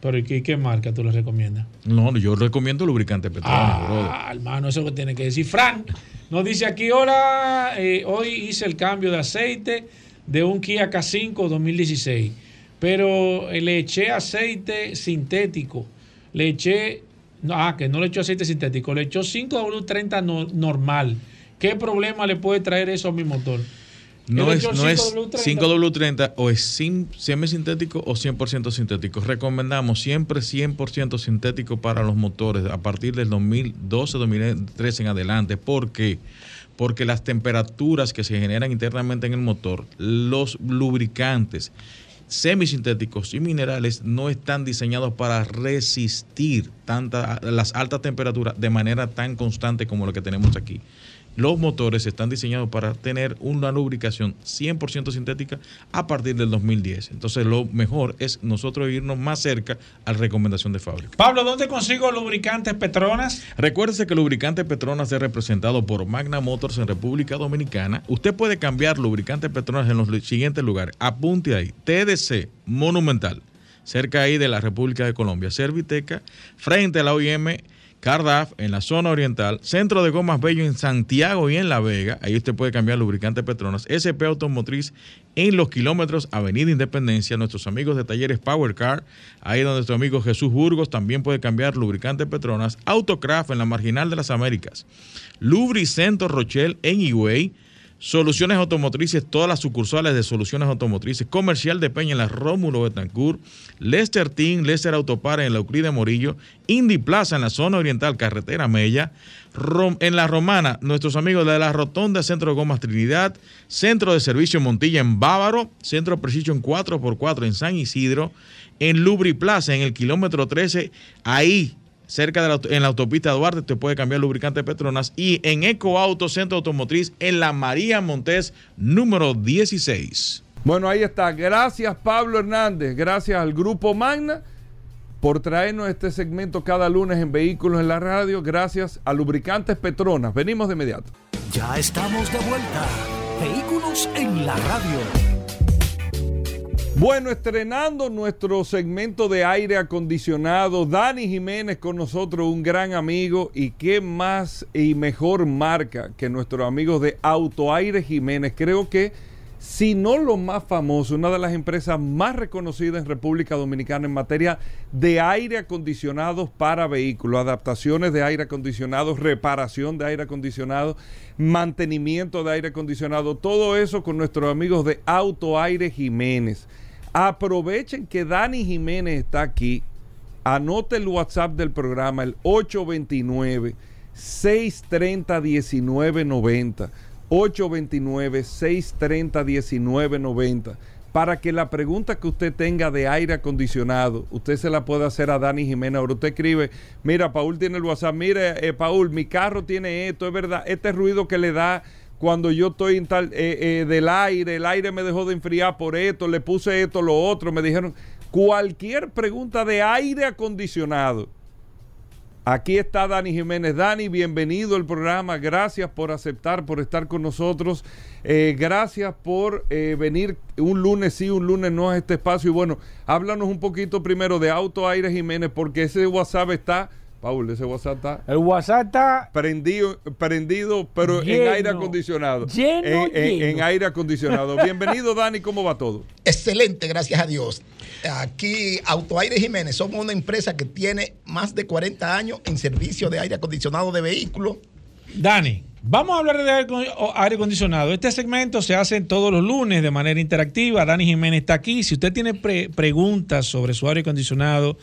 Pero ¿y qué, qué marca tú le recomiendas? No, yo recomiendo lubricante brother. Ah, hermano, eso es lo que tiene que decir. Fran nos dice aquí, hola, eh, hoy hice el cambio de aceite de un Kia K5 2016, pero eh, le eché aceite sintético, le eché, no, ah, que no le echó aceite sintético, le echó 5W30 no- normal. ¿Qué problema le puede traer eso a mi motor? No es, no es 5W30. 5W30 o es sim- semisintético o 100% sintético. Recomendamos siempre 100% sintético para los motores a partir del 2012, 2013 en adelante. ¿Por qué? Porque las temperaturas que se generan internamente en el motor, los lubricantes semisintéticos y minerales no están diseñados para resistir tanta, las altas temperaturas de manera tan constante como lo que tenemos aquí. Los motores están diseñados para tener una lubricación 100% sintética a partir del 2010. Entonces lo mejor es nosotros irnos más cerca a la recomendación de fábrica. Pablo, ¿dónde consigo lubricantes Petronas? Recuérdese que el lubricante Petronas es representado por Magna Motors en República Dominicana. Usted puede cambiar lubricante Petronas en los siguientes lugares. Apunte ahí. TDC Monumental, cerca ahí de la República de Colombia. Serviteca, frente a la OIM. Cardaf en la zona oriental, Centro de Gomas Bello en Santiago y en La Vega, ahí usted puede cambiar lubricante Petronas, SP Automotriz en los kilómetros Avenida Independencia, nuestros amigos de talleres Power Car, ahí donde nuestro amigo Jesús Burgos también puede cambiar lubricante Petronas, Autocraft en la Marginal de las Américas, Lubricento Rochelle en Higüey, Soluciones Automotrices, todas las sucursales de Soluciones Automotrices, Comercial de Peña en la Rómulo Betancourt, Lester Team, Lester Autopar en la Euclide Morillo, Indy Plaza en la zona oriental, Carretera Mella, Rom- en la Romana, nuestros amigos de la Rotonda, Centro Gomas Trinidad, Centro de Servicio Montilla en Bávaro, Centro Precision 4x4 en San Isidro, en Lubri Plaza, en el kilómetro 13, ahí cerca de la, en la autopista Duarte, te puede cambiar lubricante Petronas. Y en Eco Auto Centro Automotriz, en la María Montés, número 16. Bueno, ahí está. Gracias Pablo Hernández. Gracias al Grupo Magna. por traernos este segmento cada lunes en Vehículos en la Radio, gracias a Lubricantes Petronas. Venimos de inmediato. Ya estamos de vuelta. Vehículos en la Radio. Bueno, estrenando nuestro segmento de aire acondicionado, Dani Jiménez con nosotros, un gran amigo y qué más y mejor marca que nuestros amigos de Autoaire Jiménez. Creo que si no lo más famoso, una de las empresas más reconocidas en República Dominicana en materia de aire acondicionado para vehículos, adaptaciones de aire acondicionado, reparación de aire acondicionado, mantenimiento de aire acondicionado, todo eso con nuestros amigos de Auto Aire Jiménez. Aprovechen que Dani Jiménez está aquí. Anote el WhatsApp del programa, el 829 630 1990. 829-630-1990 para que la pregunta que usted tenga de aire acondicionado, usted se la pueda hacer a Dani Jiménez. Ahora usted escribe, mira, Paul tiene el WhatsApp, mire, eh, Paul, mi carro tiene esto, es verdad, este ruido que le da cuando yo estoy en tal, eh, eh, del aire, el aire me dejó de enfriar por esto, le puse esto, lo otro, me dijeron, cualquier pregunta de aire acondicionado Aquí está Dani Jiménez. Dani, bienvenido al programa. Gracias por aceptar, por estar con nosotros. Eh, gracias por venir un lunes sí, un lunes no a este espacio. Y bueno, háblanos un poquito primero de Auto Aire Jiménez, porque ese WhatsApp está Paul, ese WhatsApp está. El WhatsApp está. Prendido, prendido pero en aire acondicionado. Lleno, en, en, aire acondicionado. (laughs) Bienvenido, Dani, ¿cómo va todo? Excelente, gracias a Dios. Aquí, Autoaire Jiménez, somos una empresa que tiene más de 40 años en servicio de aire acondicionado de vehículos. Dani, vamos a hablar de aire acondicionado. Este segmento se hace todos los lunes de manera interactiva. Dani Jiménez está aquí. Si usted tiene preguntas sobre su aire acondicionado,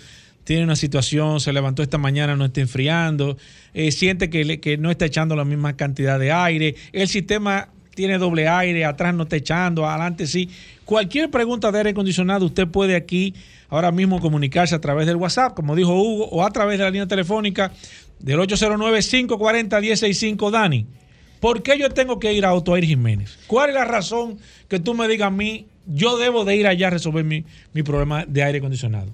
tiene una situación, se levantó esta mañana, no está enfriando, eh, siente que, no está echando la misma cantidad de aire, el sistema tiene doble aire, atrás no está echando, adelante sí. Cualquier pregunta de aire acondicionado, usted puede aquí ahora mismo comunicarse a través del WhatsApp, como dijo Hugo, o a través de la línea telefónica del 809-540-165 Dani. ¿Por qué yo tengo que ir a Autoair Jiménez? ¿Cuál es la razón que tú me digas a mí, yo debo de ir allá a resolver mi problema de aire acondicionado?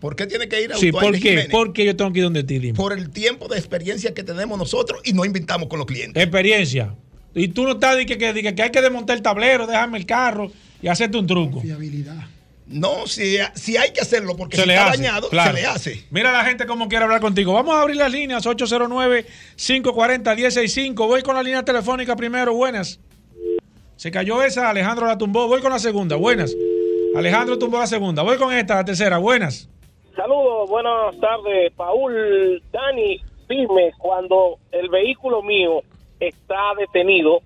¿Por qué tiene que ir a sí, ¿por qué? Jiménez? Porque yo tengo que ir donde ti, dime. Por el tiempo de experiencia que tenemos nosotros y no inventamos con los clientes. Experiencia. Y tú no estás diciendo que, que, que, hay que desmontar el tablero, dejarme el carro y hacerte un truco. Fiabilidad. No, si, si, hay que hacerlo porque se si le está hace, dañado, claro. se le hace. Mira la gente cómo quiere hablar contigo. Vamos a abrir las líneas 809-540-165. Voy con la línea telefónica primero. Buenas. Se cayó esa, Alejandro la tumbó. Voy con la segunda. Buenas. Alejandro tumbó la segunda. Voy con esta, la tercera. Buenas. Saludos, buenas tardes, Paul, Dani, dime, cuando el vehículo mío está detenido,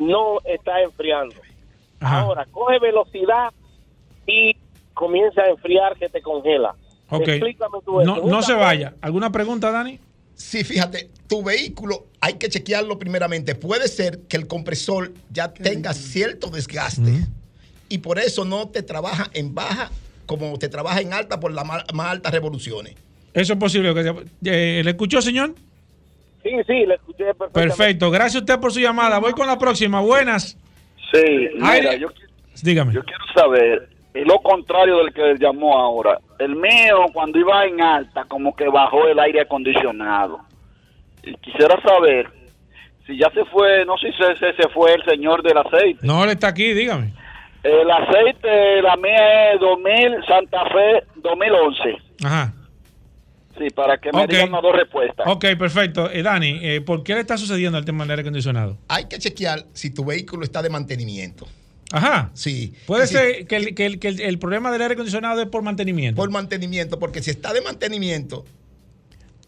no está enfriando. Ajá. Ahora, coge velocidad y comienza a enfriar que te congela. Ok. Explícame tú no, no se vaya. ¿Alguna pregunta, Dani? Sí, fíjate, tu vehículo hay que chequearlo primeramente. Puede ser que el compresor ya tenga cierto desgaste y por eso no te trabaja en baja como te trabaja en alta por las más, más altas revoluciones. Eso es posible. Eh, ¿Le escuchó, señor? Sí, sí, le escuché perfectamente. Perfecto. Gracias a usted por su llamada. Voy con la próxima. Buenas. Sí, mira, yo, Dígame. yo quiero saber lo contrario del que llamó ahora. El mío, cuando iba en alta, como que bajó el aire acondicionado. Y quisiera saber si ya se fue, no sé si se, se fue el señor del aceite. No, él está aquí, dígame. El aceite, la mía es 2000, Santa Fe 2011. Ajá. Sí, para que me digan las dos respuestas. Ok, perfecto. Eh, Dani, eh, ¿por qué le está sucediendo el tema del aire acondicionado? Hay que chequear si tu vehículo está de mantenimiento. Ajá. Sí. Puede Sí. ser que, el, que, el, que el- el problema del aire acondicionado es por mantenimiento. Por mantenimiento, porque si está de mantenimiento,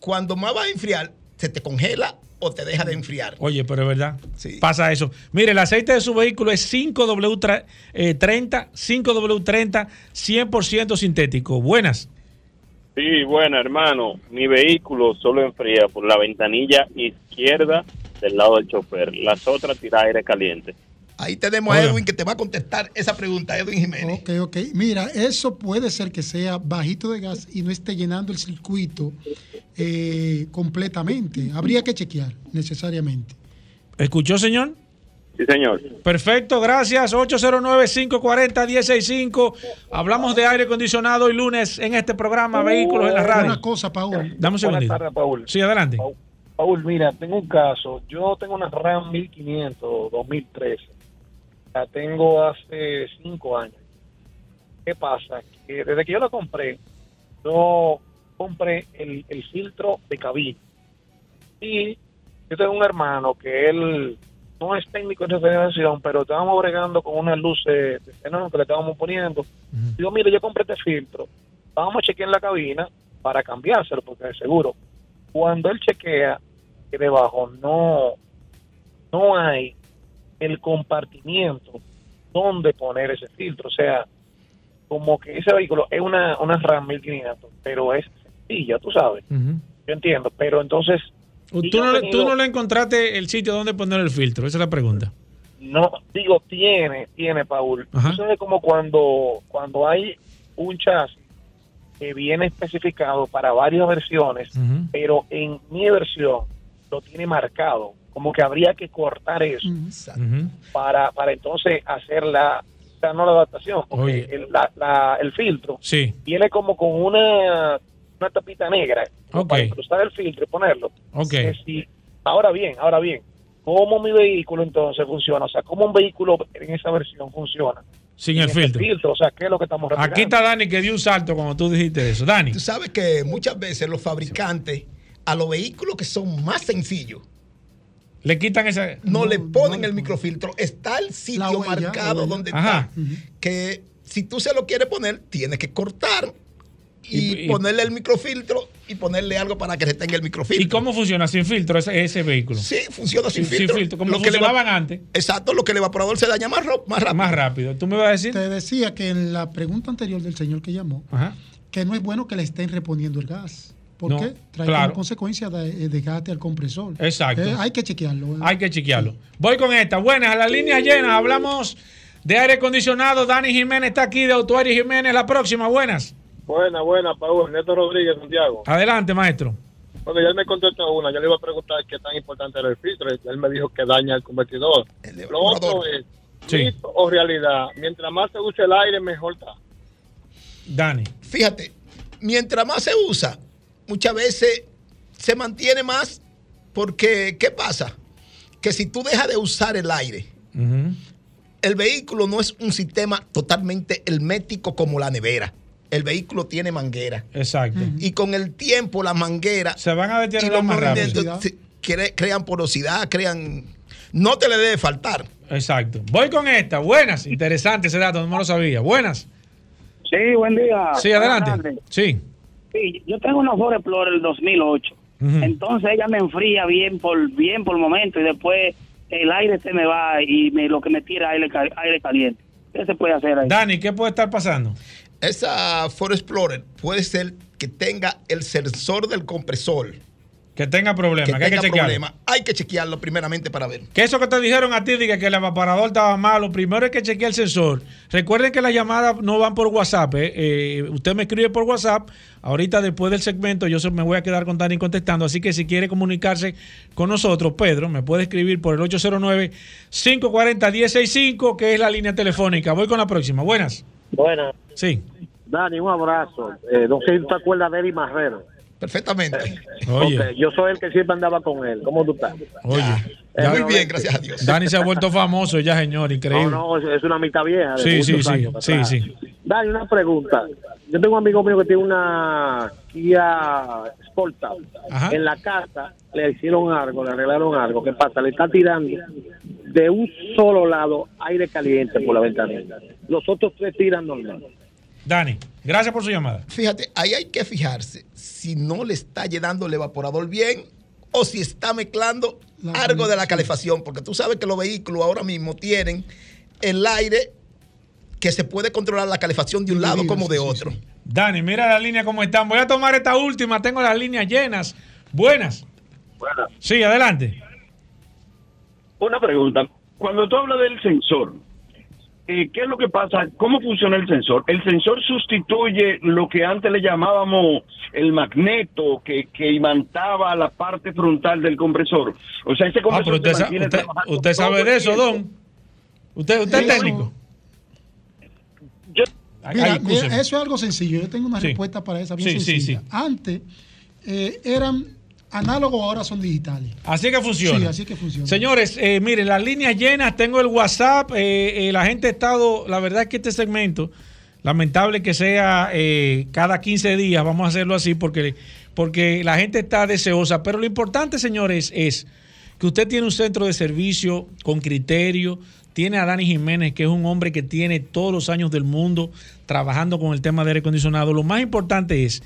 cuando más va a enfriar, se te congela o te deja de enfriar. Oye, pero es verdad. Pasa eso. Mire, el aceite de su vehículo es 5W30, eh, 5W30, 100% sintético. Buenas. Sí, bueno, hermano, mi vehículo solo enfría por la ventanilla izquierda del lado del chofer. Las otras tira aire caliente. Ahí tenemos a Edwin que te va a contestar esa pregunta, Edwin Jiménez. Ok, ok. Mira, eso puede ser que sea bajito de gas y no esté llenando el circuito eh, completamente. Habría que chequear necesariamente. ¿Escuchó, señor? Sí, señor. Perfecto, gracias. 809-540-165. Hablamos de aire acondicionado hoy lunes en este programa Vehículos en la Radio. Una cosa, Paul. Dame un Buenas segundito. tardes, Paul. Sí, adelante. Paul, mira, tengo un caso. Yo tengo una RAM 1500 2013. La tengo hace cinco años. ¿Qué pasa? Que desde que yo la compré, yo compré el, el filtro de cabina. Y yo tengo un hermano que él no es técnico en refrigeración, pero estábamos bregando con unas luces de xenón que le estábamos poniendo. Digo, mire, yo compré este filtro. Vamos a chequear en la cabina para cambiárselo, porque es seguro. Cuando él chequea que debajo no, no hay el compartimiento donde poner ese filtro. O sea, como que ese vehículo es una, una RAM 1500, pero es sencilla, tú sabes. Yo entiendo, pero entonces... Tú no, tú no le encontraste el sitio donde poner el filtro. Esa es la pregunta. No, digo, tiene, tiene, Paul. Eso es como cuando, cuando hay un chasis que viene especificado para varias versiones, pero en mi versión lo tiene marcado. Como que habría que cortar eso para, para entonces hacer la, o sea, no la adaptación, porque el, la- la- el filtro Sí. viene como con una, una tapita negra para cruzar el filtro y ponerlo. Ok. Que si- ahora bien, ahora bien, ¿cómo mi vehículo entonces funciona? O sea, ¿cómo un vehículo en esa versión funciona? Sin el ese filtro. O sea, ¿qué es lo que estamos Aquí está Dani que dio un salto cuando tú dijiste eso. Dani. Tú sabes que muchas veces los fabricantes a los vehículos que son más sencillos le quitan esa no, le ponen el microfiltro está el sitio huella, marcado donde Ajá. está que si tú se lo quieres poner tienes que cortar y, ponerle el microfiltro y ponerle algo para que se tenga el microfiltro ¿Y cómo funciona sin filtro ese, ese vehículo? Sí, funciona sin Sin filtro. filtro, como Lo que le funcionaban va- antes. Exacto, lo que el evaporador se daña más, rápido. Más rápido. ¿Tú me vas a decir? Te decía que en la pregunta anterior del señor que llamó, Ajá. que no es bueno que le estén reponiendo el gas. ¿Por No, qué? Trae claro. como consecuencia de, desgaste al compresor. Exacto. Eh, hay que chequearlo. ¿eh? Hay que chequearlo. Voy con esta. Buenas, las líneas llenas. Hablamos de aire acondicionado. Dani Jiménez está aquí de Autuario Jiménez. La próxima, buenas. Buena, buena, Paul. Neto Rodríguez, Santiago. Adelante, maestro. Bueno, ya él me contestó una. Yo le iba a preguntar qué tan importante era el filtro. Él me dijo que daña el convertidor. Lo otro es, Sí. o realidad. Mientras más se use el aire, mejor está. Dani. Fíjate, mientras más se usa, muchas veces se mantiene más porque, ¿qué pasa? Que si tú dejas de usar el aire, el vehículo no es un sistema totalmente hermético como la nevera. El vehículo tiene manguera. Exacto. Y con el tiempo las mangueras se van a y deteriorar los más rápido. cre- crean porosidad, crean... No te le debe faltar. Exacto. Voy con esta. Buenas. Interesante ese dato, no me lo sabía. Buenas. Sí, buen día. Sí, adelante. Sí. Sí, yo tengo una Ford Explorer del 2008. Ujú. Entonces ella me enfría bien por bien por momento y después el aire se me va y me, lo que me tira aire, aire caliente. ¿Qué se puede hacer ahí? Dani, ¿qué puede estar pasando? Esa Ford Explorer puede ser que tenga el sensor del compresor. Que tenga problemas, que, hay que tenga chequearlo. problema. Hay que chequearlo primeramente para ver. Que eso que te dijeron a ti, diga que el evaporador estaba malo, primero hay que chequear el sensor. Recuerden que las llamadas no van por WhatsApp. eh. Eh, usted me escribe por WhatsApp. Ahorita después del segmento yo me voy a quedar con Dani contestando. Así que si quiere comunicarse con nosotros, Pedro, me puede escribir por el 809-540-165, que es la línea telefónica. Voy con la próxima. Buenas. Buenas. Sí. Dani, un abrazo. Eh, no sé si tú te acuerdas de Eddie Marrero. Perfectamente. (laughs) Oye. Yo soy el que siempre andaba con él. ¿Cómo tú estás? Oye. Eh, Muy bien, gracias a Dios. Dani se ha vuelto famoso ya, señor. Increíble. No, no, es- una mitad vieja. de Sí, sí, sí. Dani, una pregunta. Yo tengo un amigo mío que tiene una Kia Sportage. Ajá. En la casa le hicieron algo, le arreglaron algo. ¿Qué pasa? Le está tirando de un solo lado aire caliente por la ventanilla. Los otros tres tiran normal. Dani, gracias por su llamada. Fíjate, ahí hay que fijarse si no le está llenando el evaporador bien o si está mezclando algo de la calefacción, porque tú sabes que los vehículos ahora mismo tienen el aire que se puede controlar la calefacción de un lado como de otro. Dani, mira la línea cómo están. Voy a tomar esta última. Tengo las líneas llenas. Buenas. Buenas. Sí, adelante. Una pregunta. Cuando tú hablas del sensor, eh, ¿qué es lo que pasa? ¿Cómo funciona el sensor? El sensor sustituye lo que antes le llamábamos el magneto que, que imantaba la parte frontal del compresor. O sea, ese Ah, pero compresor usted, se sabe de eso. Don. Usted, usted es técnico. Mira, Ay, mira, escúcheme. eso es algo sencillo. Yo tengo una Sí. respuesta para esa bien Sí, sí, sencilla. sí. Antes eh, eran análogos, ahora son digitales. Así que funciona. Sí, así que funciona. Señores, eh, miren, las líneas llenas, tengo el WhatsApp, eh, eh, la gente ha estado, la verdad es que este segmento, lamentable que sea cada 15 días, vamos a hacerlo así porque, porque la gente está deseosa, pero lo importante, señores, es que usted tiene un centro de servicio con criterio, tiene a Dani Jiménez, que es un hombre que tiene todos los años del mundo trabajando con el tema de aire acondicionado. Lo más importante es,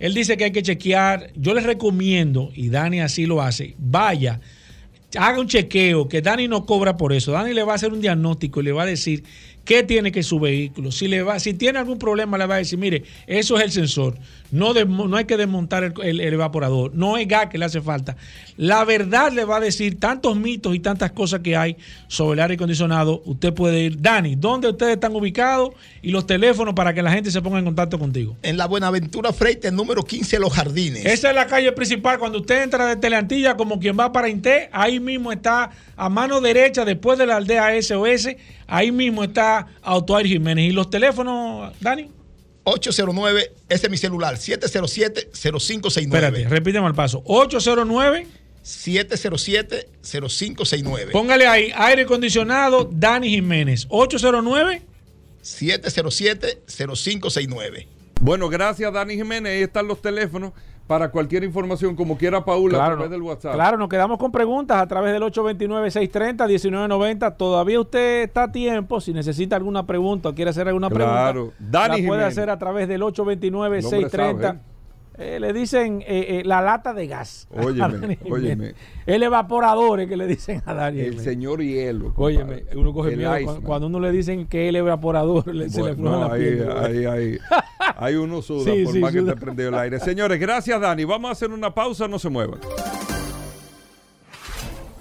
él dice que hay que chequear, yo les recomiendo, y Dani así lo hace, vaya, haga un chequeo, que Dani no cobra por eso. Dani le va a hacer un diagnóstico y le va a decir qué tiene que su vehículo. Si, le va, si tiene algún problema, le va a decir, mire, eso es el sensor. No, desmo- no hay que desmontar el, el- el evaporador. No es gas que le hace falta. La verdad le va a decir tantos mitos y tantas cosas que hay sobre el aire acondicionado. Usted puede ir. Dani, ¿dónde ustedes están ubicados? Y los teléfonos para que la gente se ponga en contacto contigo. En la Buenaventura Freite, número 15, Los Jardines. Esa es la calle principal. Cuando usted entra de Teleantilla, como quien va para Inté, ahí mismo está a mano derecha, después de la aldea SOS, ahí mismo está Autoair Jiménez. ¿Y los teléfonos, Dani? 809, ese es mi celular, 707-0569. Espérate, repíteme al paso. 809. 707-0569. Póngale ahí, aire acondicionado, Dani Jiménez. 809. 707-0569. Bueno, gracias Dani Jiménez. Ahí están los teléfonos para cualquier información, como quiera Paula, a Claro, través del WhatsApp. Claro, nos quedamos con preguntas a través del 829-630-1990. Todavía usted está a tiempo. Si necesita alguna pregunta o quiere hacer alguna Claro. pregunta, Dani la puede Jiménez. hacer a través del El hombre 829-630. Eh, le dicen eh, eh, la lata de gas. (laughs) Óyeme, óyeme. El evaporador es que le dicen a Dani. El señor hielo. Óyeme, uno coge miedo cuando, cuando uno le dicen que el evaporador le, se le no, la ahí, piel. ahí, ahí, (laughs) ahí uno suda Sí, por sí, más que te prendió el aire. Señores, gracias Dani. Vamos a hacer una pausa, no se muevan.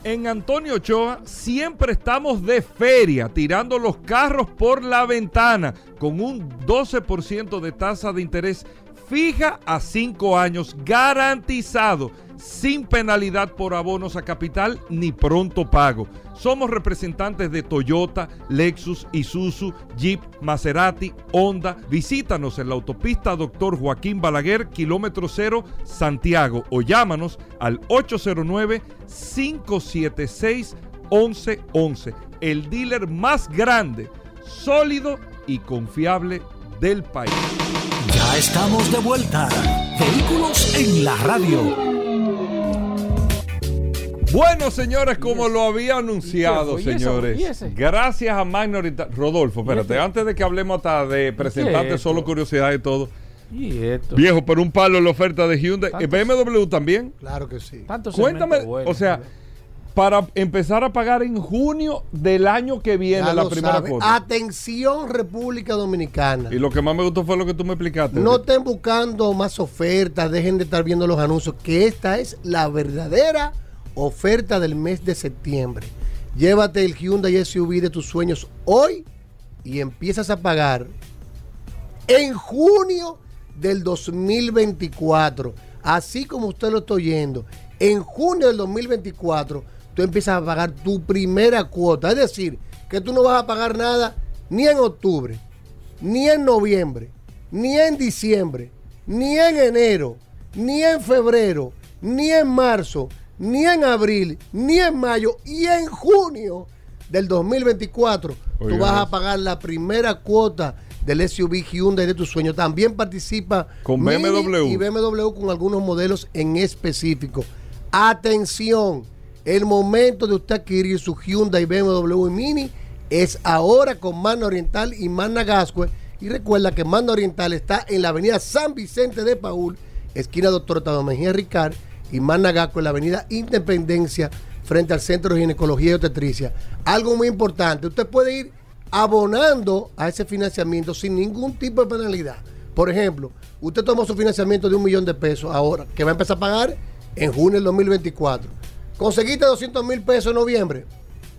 En Antonio Ochoa siempre estamos de feria, tirando los carros por la ventana, con un 12% de tasa de interés fija a 5 años, garantizado, sin penalidad por abonos a capital ni pronto pago. Somos representantes de Toyota, Lexus, Isuzu, Jeep, Maserati, Honda. Visítanos en la autopista Doctor Joaquín Balaguer, kilómetro cero, Santiago, o llámanos al 809-576-1111. El dealer más grande, sólido y confiable del país. Ya estamos de vuelta. Vehículos en la radio. Bueno, señores, como lo había anunciado, señores, gracias a Magna Oriental. Rodolfo, espérate, antes de que hablemos hasta de presentarte solo curiosidad y todo. Y esto. Viejo, pero un palo en la oferta de Hyundai. ¿Y BMW también? Claro que sí. Tantos Cuéntame, buenos. o sea, para empezar a pagar en junio del año que viene Ya la primera sabe. cuota. Atención, República Dominicana. Y lo que más me gustó fue lo que tú me explicaste. No estén buscando más ofertas, dejen de estar viendo los anuncios, que esta es la verdadera oferta del mes de septiembre. Llévate el Hyundai SUV de tus sueños hoy y empiezas a pagar en junio del 2024. Así como usted lo está oyendo, en junio del 2024 tú empiezas a pagar tu primera cuota. Es decir, que tú no vas a pagar nada ni en octubre, ni en noviembre, ni en diciembre, ni en enero, ni en febrero, ni en marzo, ni en abril, ni en mayo y en junio del 2024. Oiga tú vas a pagar la primera cuota del SUV Hyundai de tu sueño. También participa Con Mini BMW. y BMW con algunos modelos en específico. Atención, el momento de usted adquirir su Hyundai BMW Mini es ahora con Magna Oriental y Magna Gascue. Y recuerda que Magna Oriental está en la avenida San Vicente de Paul, esquina Doctor Tadeo Mejía Ricard, y Magna Gascue en la avenida Independencia, frente al Centro de Ginecología y Obstetricia. Algo muy importante, usted puede ir abonando a ese financiamiento sin ningún tipo de penalidad. Por ejemplo, usted tomó su financiamiento de un millón de pesos ahora, que va a empezar a pagar en junio del 2024. Conseguiste 200 mil pesos en noviembre,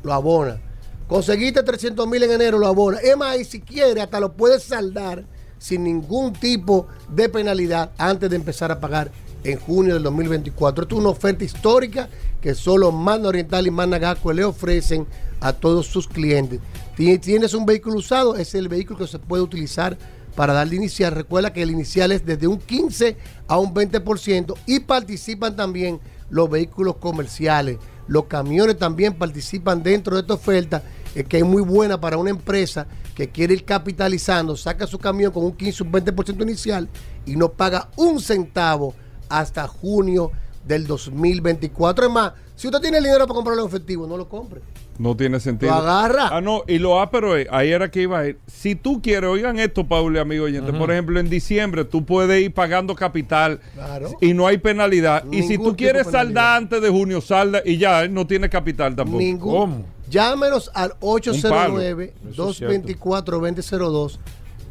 lo abona. Conseguiste 300 mil en enero, lo abonas. Es más, y si quieres, hasta lo puedes saldar sin ningún tipo de penalidad antes de empezar a pagar en junio del 2024. Esto es una oferta histórica que solo Manda Oriental y Manda Gasco le ofrecen a todos sus clientes. Ti- Tienes un vehículo usado, es el vehículo que se puede utilizar para darle inicial. Recuerda que el inicial es desde un 15 a un 20% y participan también los vehículos comerciales. Los camiones también participan dentro de esta oferta, eh, que es muy buena para una empresa que quiere ir capitalizando, saca su camión con un 15 o un 20% inicial y no paga un centavo hasta junio del 2024. Es más, si usted tiene el dinero para comprarlo en efectivo, no lo compre. No tiene sentido. Lo agarra. Ah, no, y lo ah, pero eh, ahí era que iba a ir. Si tú quieres, oigan esto, Paul y amigo oyente, por ejemplo, en diciembre tú puedes ir pagando capital Claro. y no hay penalidad. y si tú quieres saldar antes de junio, salda y ya, eh, no tiene capital tampoco. Ningún. Llámenos al palo. Eso es 809-224-2002.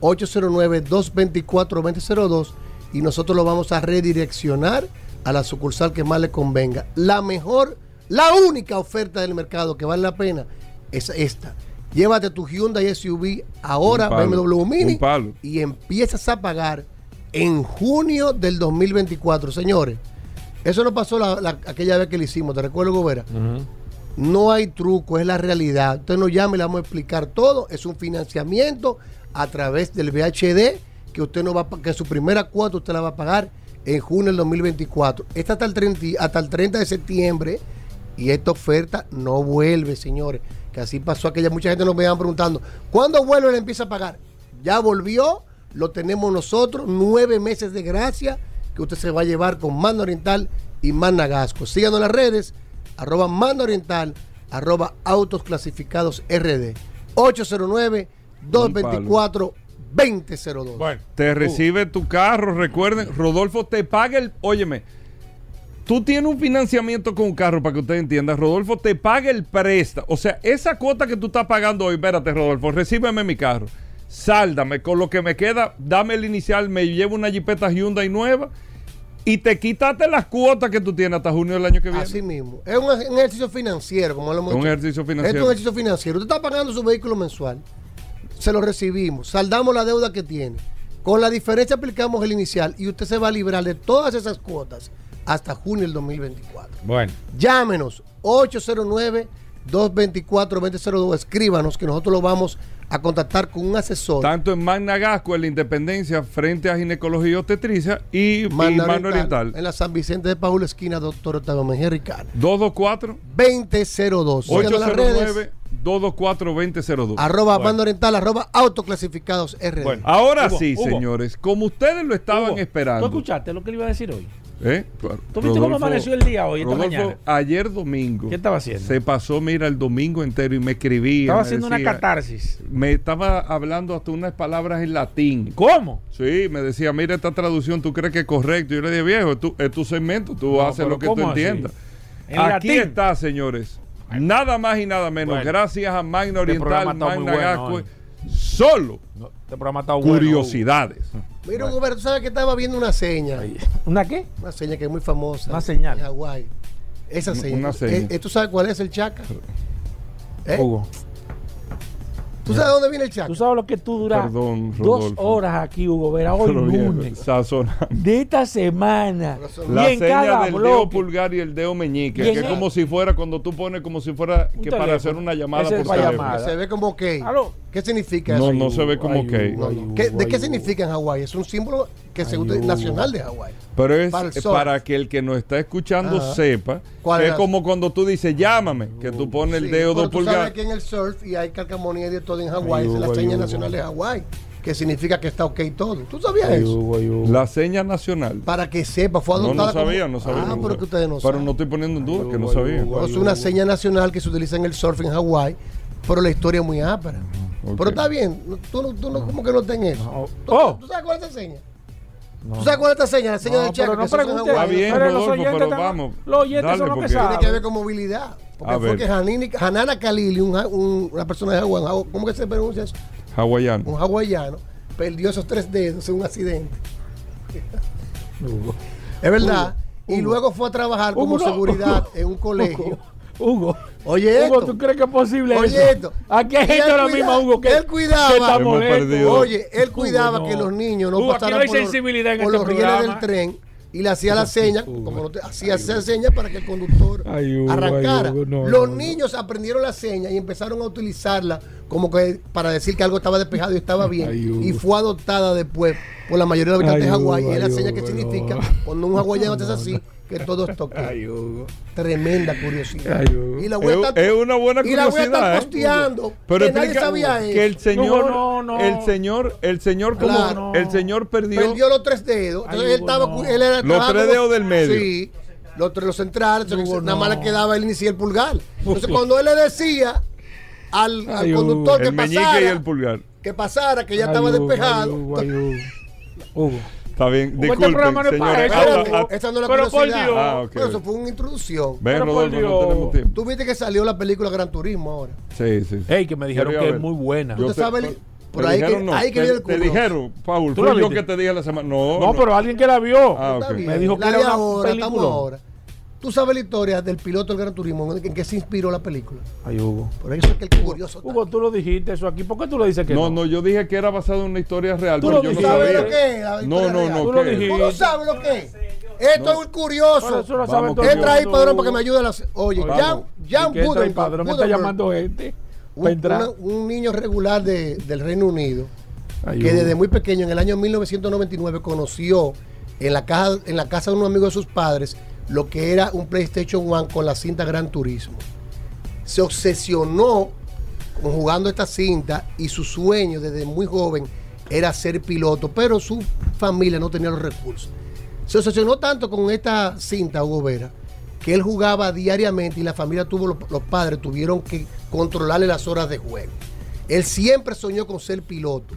809-224-2002 y nosotros lo vamos a redireccionar a la sucursal que más le convenga. La mejor, la única oferta del mercado que vale la pena es esta. Llévate tu Hyundai SUV ahora, palo, BMW Mini, y empiezas a pagar en junio del 2024. Señores, eso no pasó la- la- aquella vez que lo hicimos, ¿te recuerdo, Gobera? No hay truco, es la realidad. Usted nos llama y le vamos a explicar todo. Es un financiamiento a través del VHD que usted no va a que su primera cuota usted la va a pagar en junio del 2024. Esta hasta el 30, y- hasta el 30 de septiembre y esta oferta no vuelve, señores. Que así pasó aquella mucha gente nos me iban preguntando, ¿cuándo vuelve y le empieza a pagar? Ya volvió, lo tenemos nosotros, nueve meses de gracia que usted se va a llevar con Mando Oriental y Manda Gasco. Síganos en las redes, arroba Mando Oriental, arroba Autos Clasificados RD. 809-224-2002. Bueno. Te recibe tu carro, recuerden, Rodolfo te paga el, óyeme, tú tienes un financiamiento con un carro para que usted entienda, Rodolfo te paga el préstamo, o sea, esa cuota que tú estás pagando hoy, espérate Rodolfo, recíbeme mi carro, sáldame, con lo que me queda, dame el inicial, me llevo una Jeepeta Hyundai nueva y te quítate las cuotas que tú tienes hasta junio del año que viene. Así mismo. Es un, un ejercicio financiero, como lo hemos Es un dicho. ejercicio Esto financiero. es un ejercicio financiero. Usted está pagando su vehículo mensual. Se lo recibimos. Saldamos la deuda que tiene. Con la diferencia aplicamos el inicial y usted se va a librar de todas esas cuotas hasta junio del 2024. Bueno. Llámenos 809-224-2002. Escríbanos que nosotros lo vamos a contactar con un asesor. Tanto en Magna Gasco, en la Independencia, frente a Ginecología y Obstetricia y, y Manda Mano Oriental. En la San Vicente de Paula, esquina Doctor Octavio Mejía Ricardo. 224 2002. Síganos en las redes. 809-224-2002. Arroba Mando Oriental, arroba autoclasificados RD. Ahora Hugo, sí, Hugo. señores, como ustedes lo estaban Hugo, esperando. ¿Tú escuchaste lo que le iba a decir hoy? ¿Eh? ¿Tú viste cómo amaneció el día hoy, esta Rodolfo, mañana? ayer domingo. ¿Qué estaba haciendo? Se pasó, mira, el domingo entero y me escribía. Estaba me haciendo una catarsis. Me estaba hablando hasta unas palabras en latín. ¿Cómo? Sí, me decía, mira esta traducción, ¿tú crees que es correcto? Yo le dije, viejo, es tu, es tu segmento, tú No, haces lo que tú entiendas. En Aquí latín. está, señores. Nada más y nada menos. Bueno. Gracias a Magna Este Oriental, Magna bueno Gasco. Solo Este programa está bueno. curiosidades. Mira, Hugo, tú sabes que estaba viendo una seña. ¿Una qué? Una seña que es muy famosa. Una señal. En Hawái. Esa seña. una seña. Eh, eh, ¿Tú sabes cuál es el chaca? ¿Eh? Hugo. ¿Tú sabes dónde viene el chaca? ¿Tú sabes lo que tú duras Perdón, dos horas aquí, Hugo Vera, hoy lunes? sazonando. De esta semana. La y en seña cada del dedo pulgar y el dedo meñique, que es como si fuera cuando tú pones como si fuera que para hacer una llamada Ese por teléfono. llamada. Se ve como ok. ¿Qué significa No, eso? no se ve como ok. No, no. ¿Qué- ¿De qué significa en Hawái? Es un símbolo que se usa nacional de Hawái. Pero es Para eh, para que el que nos está escuchando Ajá. sepa ¿Cuál que es como cuando tú dices llámame, que tú pones el dedo pero dos tú sabes pulgadas. que en el surf y hay calcamonía y de todo en Hawái. Es la seña nacional de Hawái. Que significa que está ok todo. ¿Tú sabías eso? La seña nacional. Para que sepa, fue No, adoptada no sabía, como- no sabía. Ah, no pero sabía. que ustedes no Pero saben. no estoy poniendo en duda que no sabía. Es una seña nacional que se utiliza en el surf en Hawái, pero la historia es muy ápera. Pero está bien, tú, no- tú no, como que no tenés eso. ¿Tú, Oh. tú sabes cuál es esa seña? ¿Tú sabes cuál es esta seña? La seña No, del pero no. Hawái. Está bien, Pero los Rodolfo, oyentes pero están- vamos. los oyentes dale, son los que Tiene que ver con movilidad. Porque A fue ver. que Hanini- Hanana Khalili, un, un- una persona de Hawái, Haw- ¿cómo que se pronuncia eso? Hawaiano. Un hawaiano, perdió esos tres dedos en un accidente. (laughs) Es verdad. Y luego fue a trabajar como Hugo, seguridad (laughs) en un colegio. Hugo. Oye, Hugo, esto. ¿tú crees que es posible Oye, eso? esto. Aquí hay gente ahora mismo, Hugo, que, él cuidaba- que está molesto. Oye, él Hugo, cuidaba no. que los niños no Hugo, aquí pasaran no hay por, los- sensibilidad en por este los rieles del tren y le hacía la seña, como no te- hacía esa seña para que el conductor Ay, Hugo, arrancara. ay, Hugo, no, los no, no. niños aprendieron la seña y empezaron a utilizarla como que para decir que algo estaba despejado y estaba bien. Ay, y fue adoptada después por la mayoría de los habitantes de Hawái. Y es la ay, seña que significa no. cuando un hawaiano hace así, que todo es toque. (laughs) Ay, Hugo. Tremenda curiosidad. Ay, Hugo. Y la voy a Es, estar- es una buena y la voy a estar curiosidad. ¿eh? posteando. Pero que nadie sabía que el eso. señor, Hugo, no, no. el señor, el señor como Claro. el señor perdió, Perdió los tres dedos. Entonces Ay, él estaba, no. él era- Los tres dedos del medio. Sí. Los, tres- los centrales. entonces Hugo, nada más no. le quedaba el inicio y el pulgar. Entonces cuando él le decía al, al Ay, Hugo. conductor que el pasara, y el pulgar. que pasara, que ya Ay, estaba Hugo, despejado. ay, Hugo, ay, Hugo. (laughs) Hugo. Está bien, este disculpen, no señores. esa no es la Pero por. Dios. Ah, ok. Pero eso fue una introducción. Ven, Pero por Rodolfo, no Dios. tenemos tiempo. Tú viste que salió la película Gran Turismo ahora. Sí, sí. sí. Ey, que me dijeron que ver. es muy buena. Sabe, te por ahí que- dijeron, no, ahí que te, viene el te curioso. dijeron, Paul, ¿Tú la yo que te dije la semana. No, No, pero alguien que la vio. Ah, Está ok. bien. Me dijo que La era una ahora, estamos película. ahora. Tú sabes la historia del piloto del Gran Turismo, en qué se inspiró la película. Ay, Hugo. Por eso es que el curioso Hugo, tú lo dijiste eso aquí. ¿Por qué tú le dices que no, no? no, yo dije que era basado en una historia real, Tú lo yo no. ¿Sabes sabía. lo que es? No, no, no, Tú lo ¿qué? dijiste. ¿Tú no sabes lo que es? Esto es un curioso. Eso lo Entra ahí, padrón, para que me ayude a las. Oye. Jan, Jan ¿Y qué entra ahí, Budenberg- padrón? Me está llamando gente. un, una- un niño regular de- del Reino Unido Ay, que desde muy pequeño, en el año 1999, conoció en la, casa, en la casa de un amigo de sus padres lo que era un PlayStation One con la cinta Gran Turismo. Se obsesionó con jugando esta cinta y su sueño desde muy joven era ser piloto, pero su familia no tenía los recursos. Se obsesionó tanto con esta cinta, Hugo Vera, que él jugaba diariamente y la familia tuvo, los padres tuvieron que controlarle las horas de juego. Él siempre soñó con ser piloto.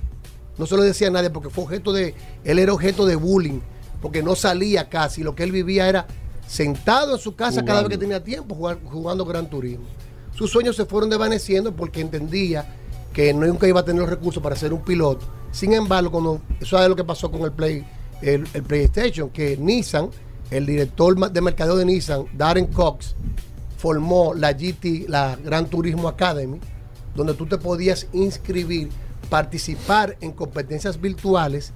No se lo decía a nadie porque fue objeto de, él era objeto de bullying, porque no salía casi. Lo que él vivía era sentado en su casa cada vez que tenía tiempo jugando Gran Turismo. Sus sueños se fueron desvaneciendo porque entendía que nunca iba a tener los recursos para ser un piloto. Sin embargo, cuando eso es lo que pasó con el Play, el, el PlayStation, que Nissan, el director de mercadeo de Nissan, Darren Cox, formó la GT, la Gran Turismo Academy, donde tú te podías inscribir, participar en competencias virtuales.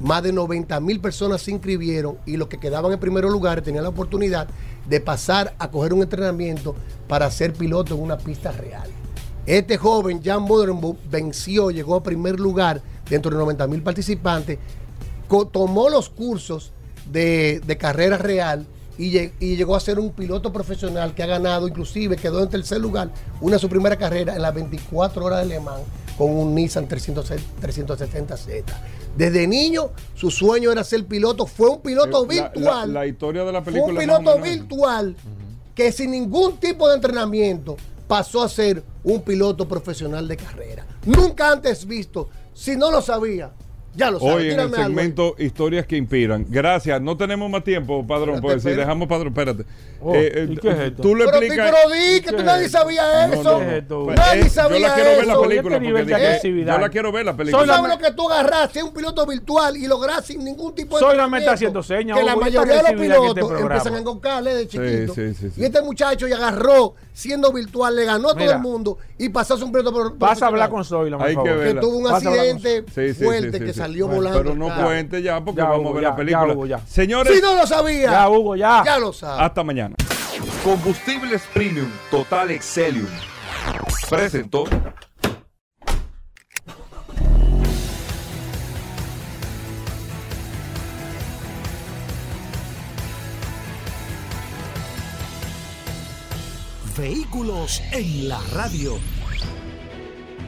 Más de 90 mil personas se inscribieron y los que quedaban en primer lugar tenían la oportunidad de pasar a coger un entrenamiento para ser piloto en una pista real. Este joven, Jan Modernbook, venció, llegó a primer lugar dentro de 90 mil participantes, tomó los cursos de, carrera real y, y llegó a ser un piloto profesional que ha ganado, inclusive quedó en tercer lugar, una de su primera carrera en las 24 horas de Le Mans con un Nissan 300 370Z. Desde niño, su sueño era ser piloto, fue un piloto Eh, la- virtual. La, la historia de la Fue película. un más o piloto virtual que sin ningún tipo de entrenamiento pasó a ser un piloto profesional de carrera. Nunca antes visto. Si no lo sabía, ya lo sabía. Hoy en el algo segmento Historias que Inspiran. Gracias. No tenemos más tiempo, padrón. Espérate, Pues si dejamos, padrón, espérate. Oh, Eh, eh, ¿y qué es esto? Tú le Pero, explicas. pero di que tú nadie sabía eso. no, no. ¿Qué es esto? Nadie eh, sabía yo la quiero ver la eso. película. Este porque dije- yo la quiero ver la ¿Tú película. sabes lo que tú agarraste un piloto virtual y lograr sin ningún tipo de Soy entrenamiento? haciendo señas, Que la mayoría de los este pilotos empiezan a engoncarle de chiquito. sí, sí, sí. Y este muchacho ya agarró siendo virtual, le ganó a todo Mira. el mundo y pasó a ser un piloto Vas a hablar con Zoila, por Hay que tuvo un accidente fuerte que. Salió Bueno, volando. Pero no Claro. cuente ya porque Ya, vamos Hugo, a ver ya, la película. ya, Hugo, ya. Señores, Si no lo sabía, Ya, Hugo, ya. ya lo sabe. hasta mañana. Combustibles Premium Total Excelium. Presentó. Vehículos en la radio.